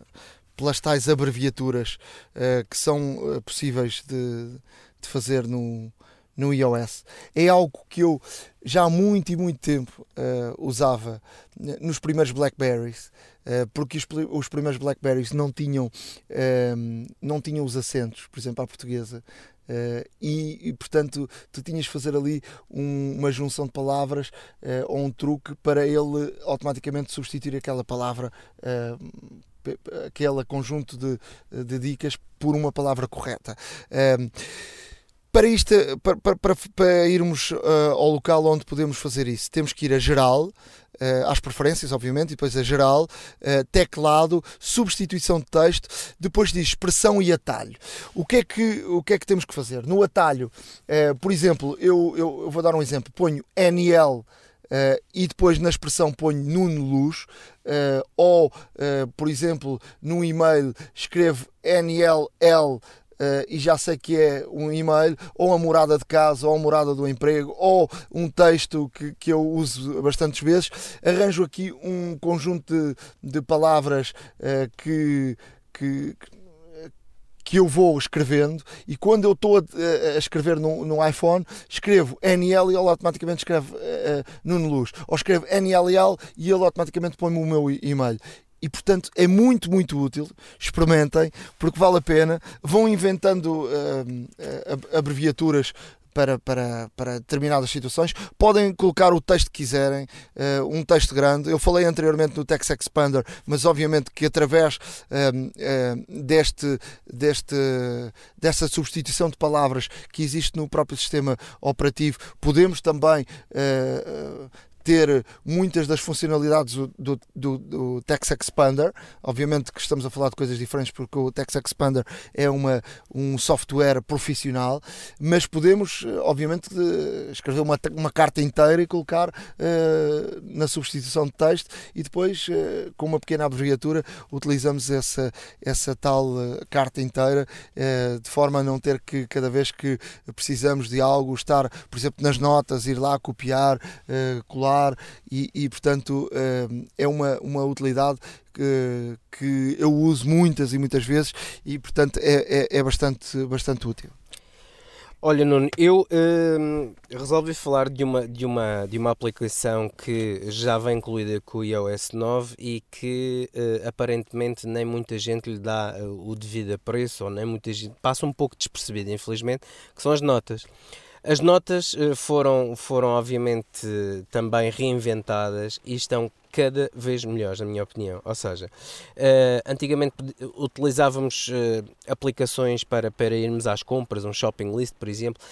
pelas tais abreviaturas uh, que são possíveis de, de fazer no, no iOS. É algo que eu já há muito e muito tempo uh, usava nos primeiros Blackberries, uh, porque os, os, primeiros Blackberries não tinham, uh, não tinham os acentos, por exemplo, à portuguesa. E, e, portanto tu tinhas de fazer ali um, uma junção de palavras ou um truque para ele automaticamente substituir aquela palavra aquele conjunto de, de, dicas por uma palavra correta. Para, isto, para, para, para irmos uh, ao local onde podemos fazer isso, temos que ir a geral, uh, às preferências, obviamente, e depois a geral, uh, teclado, substituição de texto, depois diz expressão e atalho. O que é que, o que, é que temos que fazer? No atalho, por exemplo, eu, eu, eu, vou dar um exemplo, ponho NL. Uh, e depois na expressão ponho Nuno Luz, uh, ou, uh, por exemplo, no e-mail escrevo NLL e já sei que é um e-mail, ou a morada de casa, ou a morada do emprego, ou um texto que, que eu uso bastantes vezes, arranjo aqui um conjunto de, de palavras que, que, que eu vou escrevendo e quando eu estou a, a, escrever no, no, iPhone, escrevo NL e ele automaticamente escreve uh, Nuno Luz. Ou escrevo NLL e ele automaticamente põe-me o meu e-mail e portanto é muito, muito útil. Experimentem, porque vale a pena. Vão inventando uh, abreviaturas para, para, para determinadas situações. Podem colocar o texto que quiserem, uh, um texto grande. Eu falei anteriormente no Text Expander, mas obviamente que através uh, uh, deste, deste, desta substituição de palavras que existe no próprio sistema operativo, podemos também ter muitas das funcionalidades do, do, do, Text Expander. Obviamente que estamos a falar de coisas diferentes porque o Text Expander é uma, um software profissional, mas podemos, obviamente, escrever uma, uma carta inteira e colocar uh, na substituição de texto e depois, uh, com uma pequena abreviatura, utilizamos essa, essa tal uh, carta inteira de forma a não ter que, cada vez que precisamos de algo, estar, por exemplo, nas notas, ir lá copiar, colar e, e portanto eh, é uma, uma utilidade que, que eu uso muitas e muitas vezes e portanto é, é, é bastante, bastante útil. Olha, Nuno, eu uh, resolvi falar de uma, de, uma, de uma aplicação que já vem incluída com o iOS 9 e que uh, aparentemente nem muita gente lhe dá uh, o devido preço, ou nem muita gente passa um pouco despercebida, infelizmente, que são as notas. As notas eh, foram, foram obviamente também reinventadas e estão cada vez melhores, na minha opinião. Ou seja, uh, antigamente utilizávamos uh, aplicações para, para irmos às compras, um shopping list, por exemplo,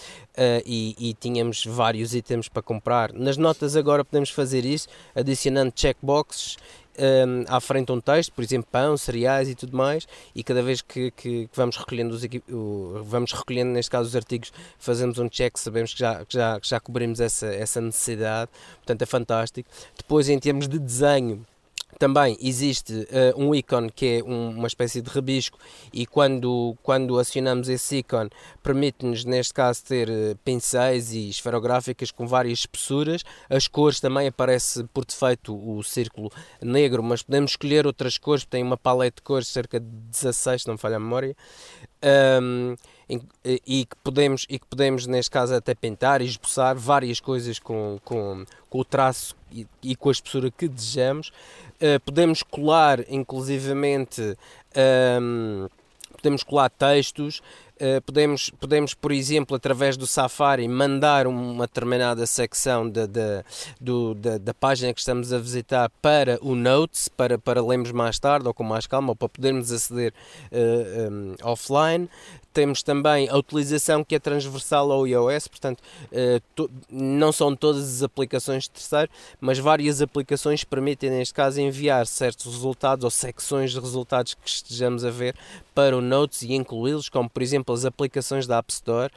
e, e, tínhamos vários itens para comprar. Nas notas agora podemos fazer isso, adicionando checkboxes um, à frente um texto, por exemplo, pão, cereais e tudo mais, e cada vez que, que, que vamos recolhendo os vamos recolhendo, neste caso, os artigos, fazemos um check, sabemos que já, que já, que já cobrimos essa, essa necessidade, portanto é fantástico. Depois, em termos de desenho, também existe uh, um ícone que é um, uma espécie de rabisco e quando, quando acionamos esse ícone permite-nos neste caso ter uh, pincéis e esferográficas com várias espessuras, as cores também aparece por defeito o círculo negro, mas podemos escolher outras cores, tem uma paleta de cores, cerca de 16, se não me falha a memória um, e, que podemos, e que podemos neste caso até pintar e esboçar várias coisas com, com, com o traço e, e com a espessura que desejamos Uh, podemos colar, inclusivamente, um, podemos colar textos, Uh, podemos, podemos, por exemplo, através do Safari, mandar uma determinada secção de, de, do, da, da página que estamos a visitar para o Notes, para, para lermos mais tarde ou com mais calma, ou para podermos aceder uh, um, offline. Temos também a utilização que é transversal ao iOS, portanto, to, não são todas as aplicações de terceiro, mas várias aplicações permitem, neste caso, enviar certos resultados ou secções de resultados que estejamos a ver para o Notes e incluí-los, como por exemplo as aplicações da App Store.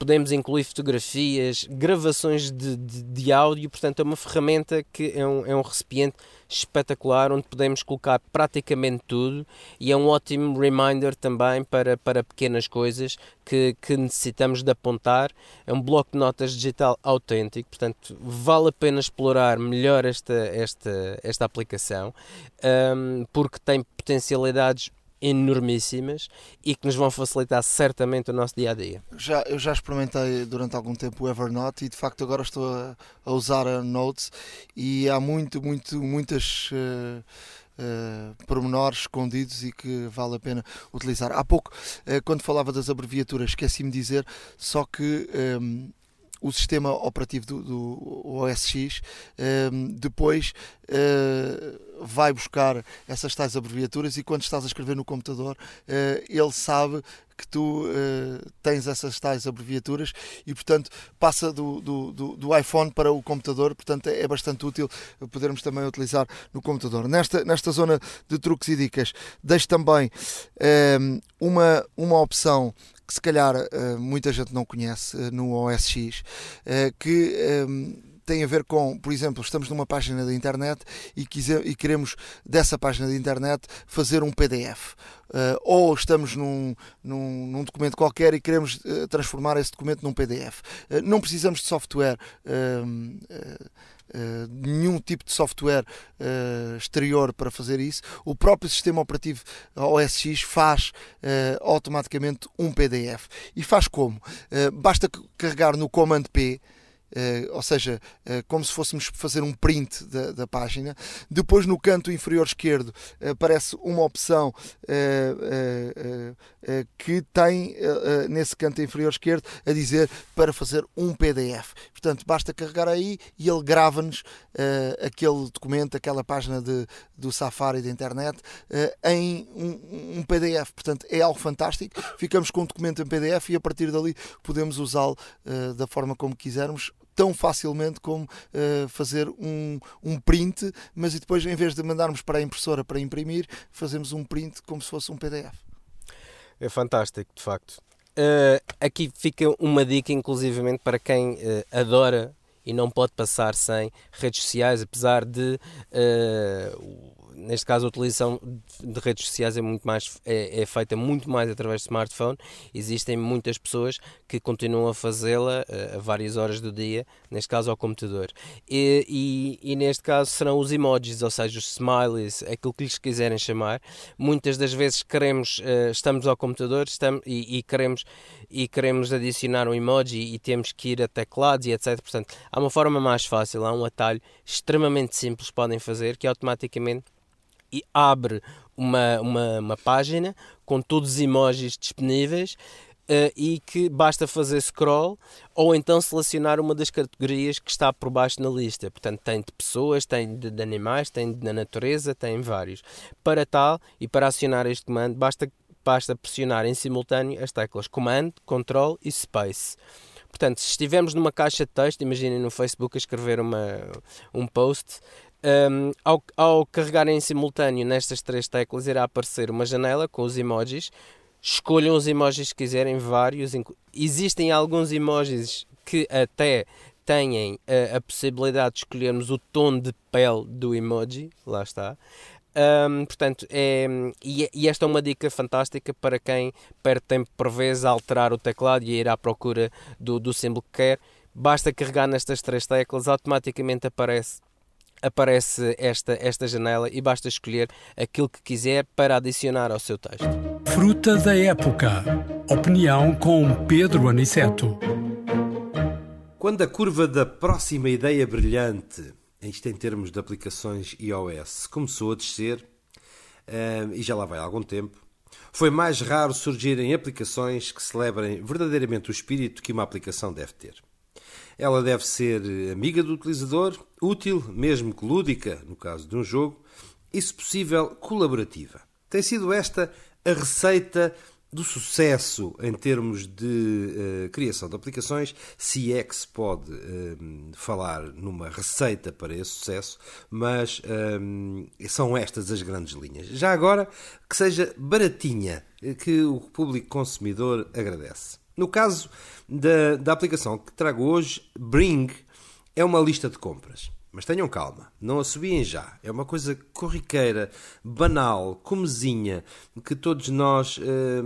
Podemos incluir fotografias, gravações de, de, de, áudio, portanto é uma ferramenta que é um, é um recipiente espetacular onde podemos colocar praticamente tudo e é um ótimo reminder também para, para pequenas coisas que, que necessitamos de apontar. É um bloco de notas digital autêntico, portanto vale a pena explorar melhor esta, esta, esta aplicação um, porque tem potencialidades enormíssimas e que nos vão facilitar certamente o nosso dia a dia. Já, eu já experimentei durante algum tempo o Evernote e de facto agora estou a, a usar a Notes e há muito, muito, muitas. Uh, Uh, pormenores escondidos e que vale a pena utilizar. Há pouco, uh, quando falava das abreviaturas, esqueci-me de dizer só que um, o sistema operativo do, do OS X um, depois uh, vai buscar essas tais abreviaturas e quando estás a escrever no computador uh, ele sabe que tu uh, tens essas tais abreviaturas e portanto passa do, do, do, do, iPhone para o computador, portanto é bastante útil podermos também utilizar no computador. Nesta, nesta zona de truques e dicas, deixo também uma, uma opção que se calhar uh, muita gente não conhece uh, no OS X, uh, que um, tem a ver com, por exemplo, estamos numa página da internet e, quiser, e queremos dessa página da internet fazer um PDF. ou estamos num, num, num, documento qualquer e queremos transformar esse documento num PDF. não precisamos de software Uh, nenhum tipo de software uh, exterior para fazer isso. O próprio sistema operativo OS X faz uh, automaticamente um PDF. E faz como? basta carregar no Command P ou seja, uh, como se fôssemos fazer um print da, da página. Depois, no canto inferior esquerdo, aparece uma opção que tem nesse canto inferior esquerdo a dizer para fazer um PDF. Portanto, basta carregar aí e ele grava-nos aquele documento, aquela página de, do Safari da internet em um, um, PDF. Portanto, é algo fantástico. Ficamos com um documento em PDF e a partir dali podemos usá-lo da forma como quisermos tão facilmente como uh, fazer um, um print, mas e depois, em vez de mandarmos para a impressora para imprimir, fazemos um print como se fosse um PDF. É fantástico, de facto. Uh, aqui fica uma dica, inclusivamente, para quem uh, adora e não pode passar sem redes sociais, apesar de neste caso a utilização de redes sociais é muito mais é, é, feita muito mais através de smartphone. Existem muitas pessoas que continuam a fazê-la uh, a várias horas do dia neste caso ao computador. E, e, e, neste caso serão os emojis ou seja os smileys aquilo que lhes quiserem chamar. Muitas das vezes queremos uh, estamos ao computador estamos, e, e, queremos e queremos adicionar um emoji e temos que ir a teclados e etc portanto há uma forma mais fácil há um atalho extremamente simples podem fazer que automaticamente e abre uma, uma, uma página com todos os emojis disponíveis uh, e que basta fazer scroll ou então selecionar uma das categorias que está por baixo na lista. Portanto, tem de pessoas, tem de, de animais, tem de natureza, tem vários. Para tal e para acionar este comando, basta, basta pressionar em simultâneo as teclas Command, Control e Space. Portanto, se estivermos numa caixa de texto, imaginem no Facebook a escrever uma, um post, um, ao, ao carregarem em simultâneo nestas três teclas, irá aparecer uma janela com os emojis. Escolham os emojis que quiserem, vários. Existem alguns emojis que até têm a, a possibilidade de escolhermos o tom de pele do emoji. Lá está. Um, portanto, é, e, e, esta é uma dica fantástica para quem perde tempo por vezes a alterar o teclado e ir à procura do, do símbolo que quer. Basta carregar nestas três teclas, automaticamente aparece aparece esta, esta janela e basta escolher aquilo que quiser para adicionar ao seu texto. Fruta da época. Opinião com Pedro Aniceto. Quando a curva da próxima ideia brilhante, isto em termos de aplicações iOS, começou a descer, uh, e já lá vai há algum tempo, Foi mais raro surgirem aplicações que celebrem verdadeiramente o espírito que uma aplicação deve ter. Ela deve ser amiga do utilizador, útil, mesmo que lúdica, no caso de um jogo, e, se possível, colaborativa. Tem sido esta a receita do sucesso em termos de uh, criação de aplicações, se é que se pode uh, falar numa receita para esse sucesso, mas uh, são estas as grandes linhas. Já agora, que seja baratinha, que o público consumidor agradece. No caso da, da aplicação que trago hoje, Bring é uma lista de compras. Mas tenham calma, não assobiem já. É uma coisa corriqueira, banal, comezinha, que todos nós eh,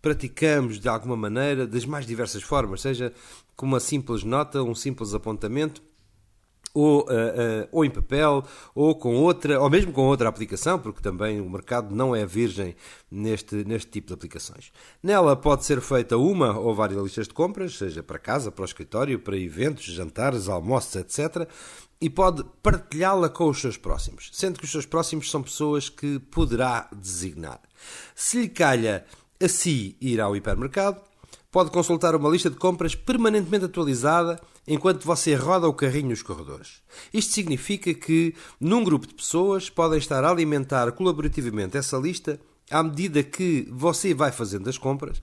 praticamos de alguma maneira, das mais diversas formas, seja com uma simples nota, um simples apontamento, ou, uh, uh, ou em papel, ou com outra, ou mesmo com outra aplicação, porque também o mercado não é virgem neste, neste tipo de aplicações. Nela pode ser feita uma ou várias listas de compras, seja para casa, para o escritório, para eventos, jantares, almoços, etc. E pode partilhá-la com os seus próximos, sendo que os seus próximos são pessoas que poderá designar. Se lhe calha a ir ao hipermercado, pode consultar uma lista de compras permanentemente atualizada enquanto você roda o carrinho nos corredores. Isto significa que, num grupo de pessoas, podem estar a alimentar colaborativamente essa lista à medida que você vai fazendo as compras,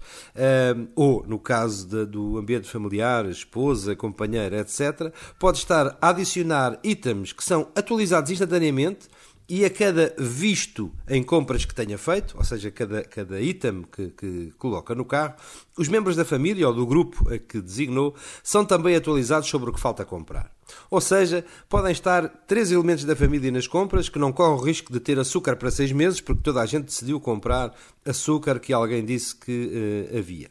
ou no caso de, do ambiente familiar, esposa, companheira, etc., pode estar a adicionar itens que são atualizados instantaneamente e a cada visto em compras que tenha feito, ou seja, cada, cada item que, que coloca no carro, os membros da família ou do grupo a que designou são também atualizados sobre o que falta comprar. Ou seja, podem estar três elementos da família nas compras que não correm o risco de ter açúcar para seis meses porque toda a gente decidiu comprar açúcar que alguém disse que uh, havia.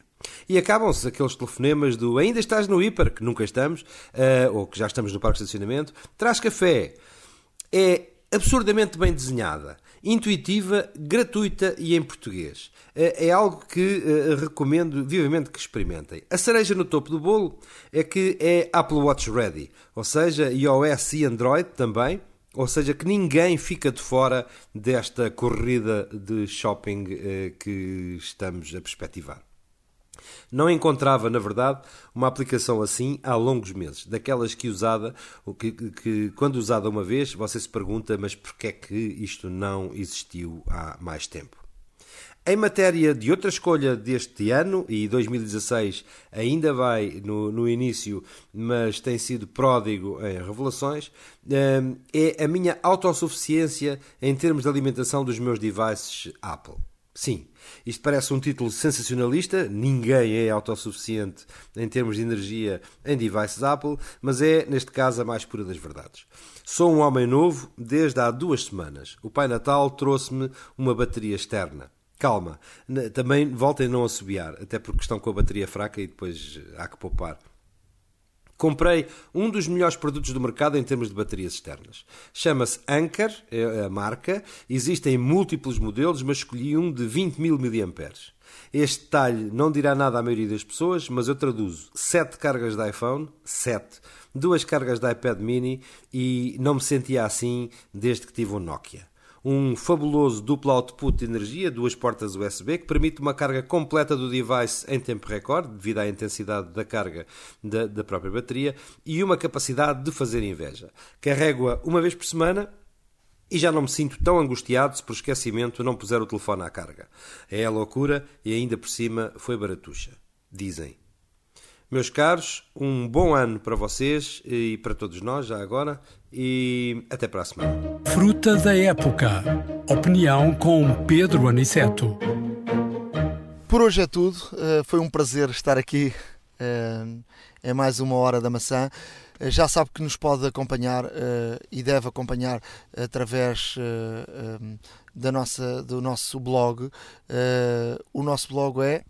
E acabam-se aqueles telefonemas do ainda estás no hiper, que nunca estamos, uh, ou que já estamos no parque de estacionamento, traz café. É absurdamente bem desenhada, intuitiva, gratuita e em português. É, é algo que uh, recomendo vivamente que experimentem. A cereja no topo do bolo é que é Apple Watch Ready, ou seja, iOS e Android também. Ou seja, que ninguém fica de fora desta corrida de shopping uh, que estamos a perspectivar. Não encontrava, na verdade, uma aplicação assim há longos meses, daquelas que usada, que, que quando usada uma vez, você se pergunta, mas porquê é que isto não existiu há mais tempo? Em matéria de outra escolha deste ano, e 2016 ainda vai no, no, início, mas tem sido pródigo em revelações, eh, é a minha autossuficiência em termos de alimentação dos meus devices Apple. Sim, isto parece um título sensacionalista, ninguém é autossuficiente em termos de energia em devices Apple, mas é, neste caso, a mais pura das verdades. Sou um homem novo desde há duas semanas. O Pai Natal trouxe-me uma bateria externa. Calma, também voltem a não assobiar, até porque estão com a bateria fraca e depois há que poupar. Comprei um dos melhores produtos do mercado em termos de baterias externas. Chama-se Anker, é a marca. Existem múltiplos modelos, mas escolhi um de 20 mil mAh. Este detalhe não dirá nada à maioria das pessoas, mas eu traduzo 7 cargas de iPhone, 7, duas cargas de iPad mini e não me sentia assim desde que tive um Nokia um fabuloso duplo output de energia, duas portas USB, que permite uma carga completa do device em tempo recorde, devido à intensidade da carga da, da própria bateria, e uma capacidade de fazer inveja. Carrego-a uma vez por semana, e já não me sinto tão angustiado se por esquecimento não puser o telefone à carga. É a loucura e ainda por cima foi baratuxa. Dizem. Meus caros, um bom ano para vocês e para todos nós, já agora, e até para a semana. Fruta da época. Opinião com Pedro Aniceto. Por hoje é tudo. Eh, foi um prazer estar aqui é mais uma hora da maçã. Eh, já sabe que nos pode acompanhar e deve acompanhar através da nossa, do nosso blog. O nosso blog é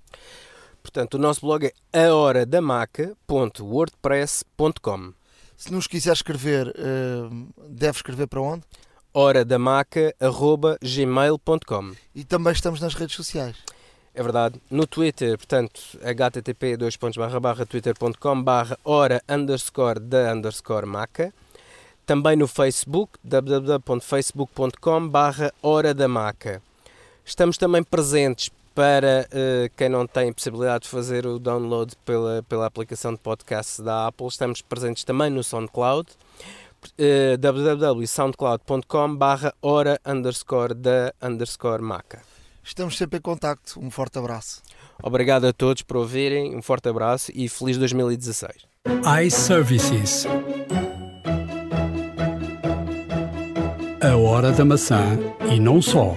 Portanto, o nosso blog é ahoradamaca.wordpress.com Se nos quiser escrever, eh, deve escrever para onde? horadamaca.gmail.com E também estamos nas redes sociais. É verdade. No Twitter, portanto, http twitter.com barra hora underscore da underscore maca. Também no Facebook, www.facebook.com barra hora da maca. Estamos também presentes para uh, quem não tem possibilidade de fazer o download pela, pela aplicação de podcast da Apple. Estamos presentes também no SoundCloud. Uh, www.soundcloud.com barra hora underscore da underscore maca. Estamos sempre em contacto. Um forte abraço. Obrigado a todos por ouvirem. Um forte abraço e feliz 2016. iServices. A hora da maçã e não só.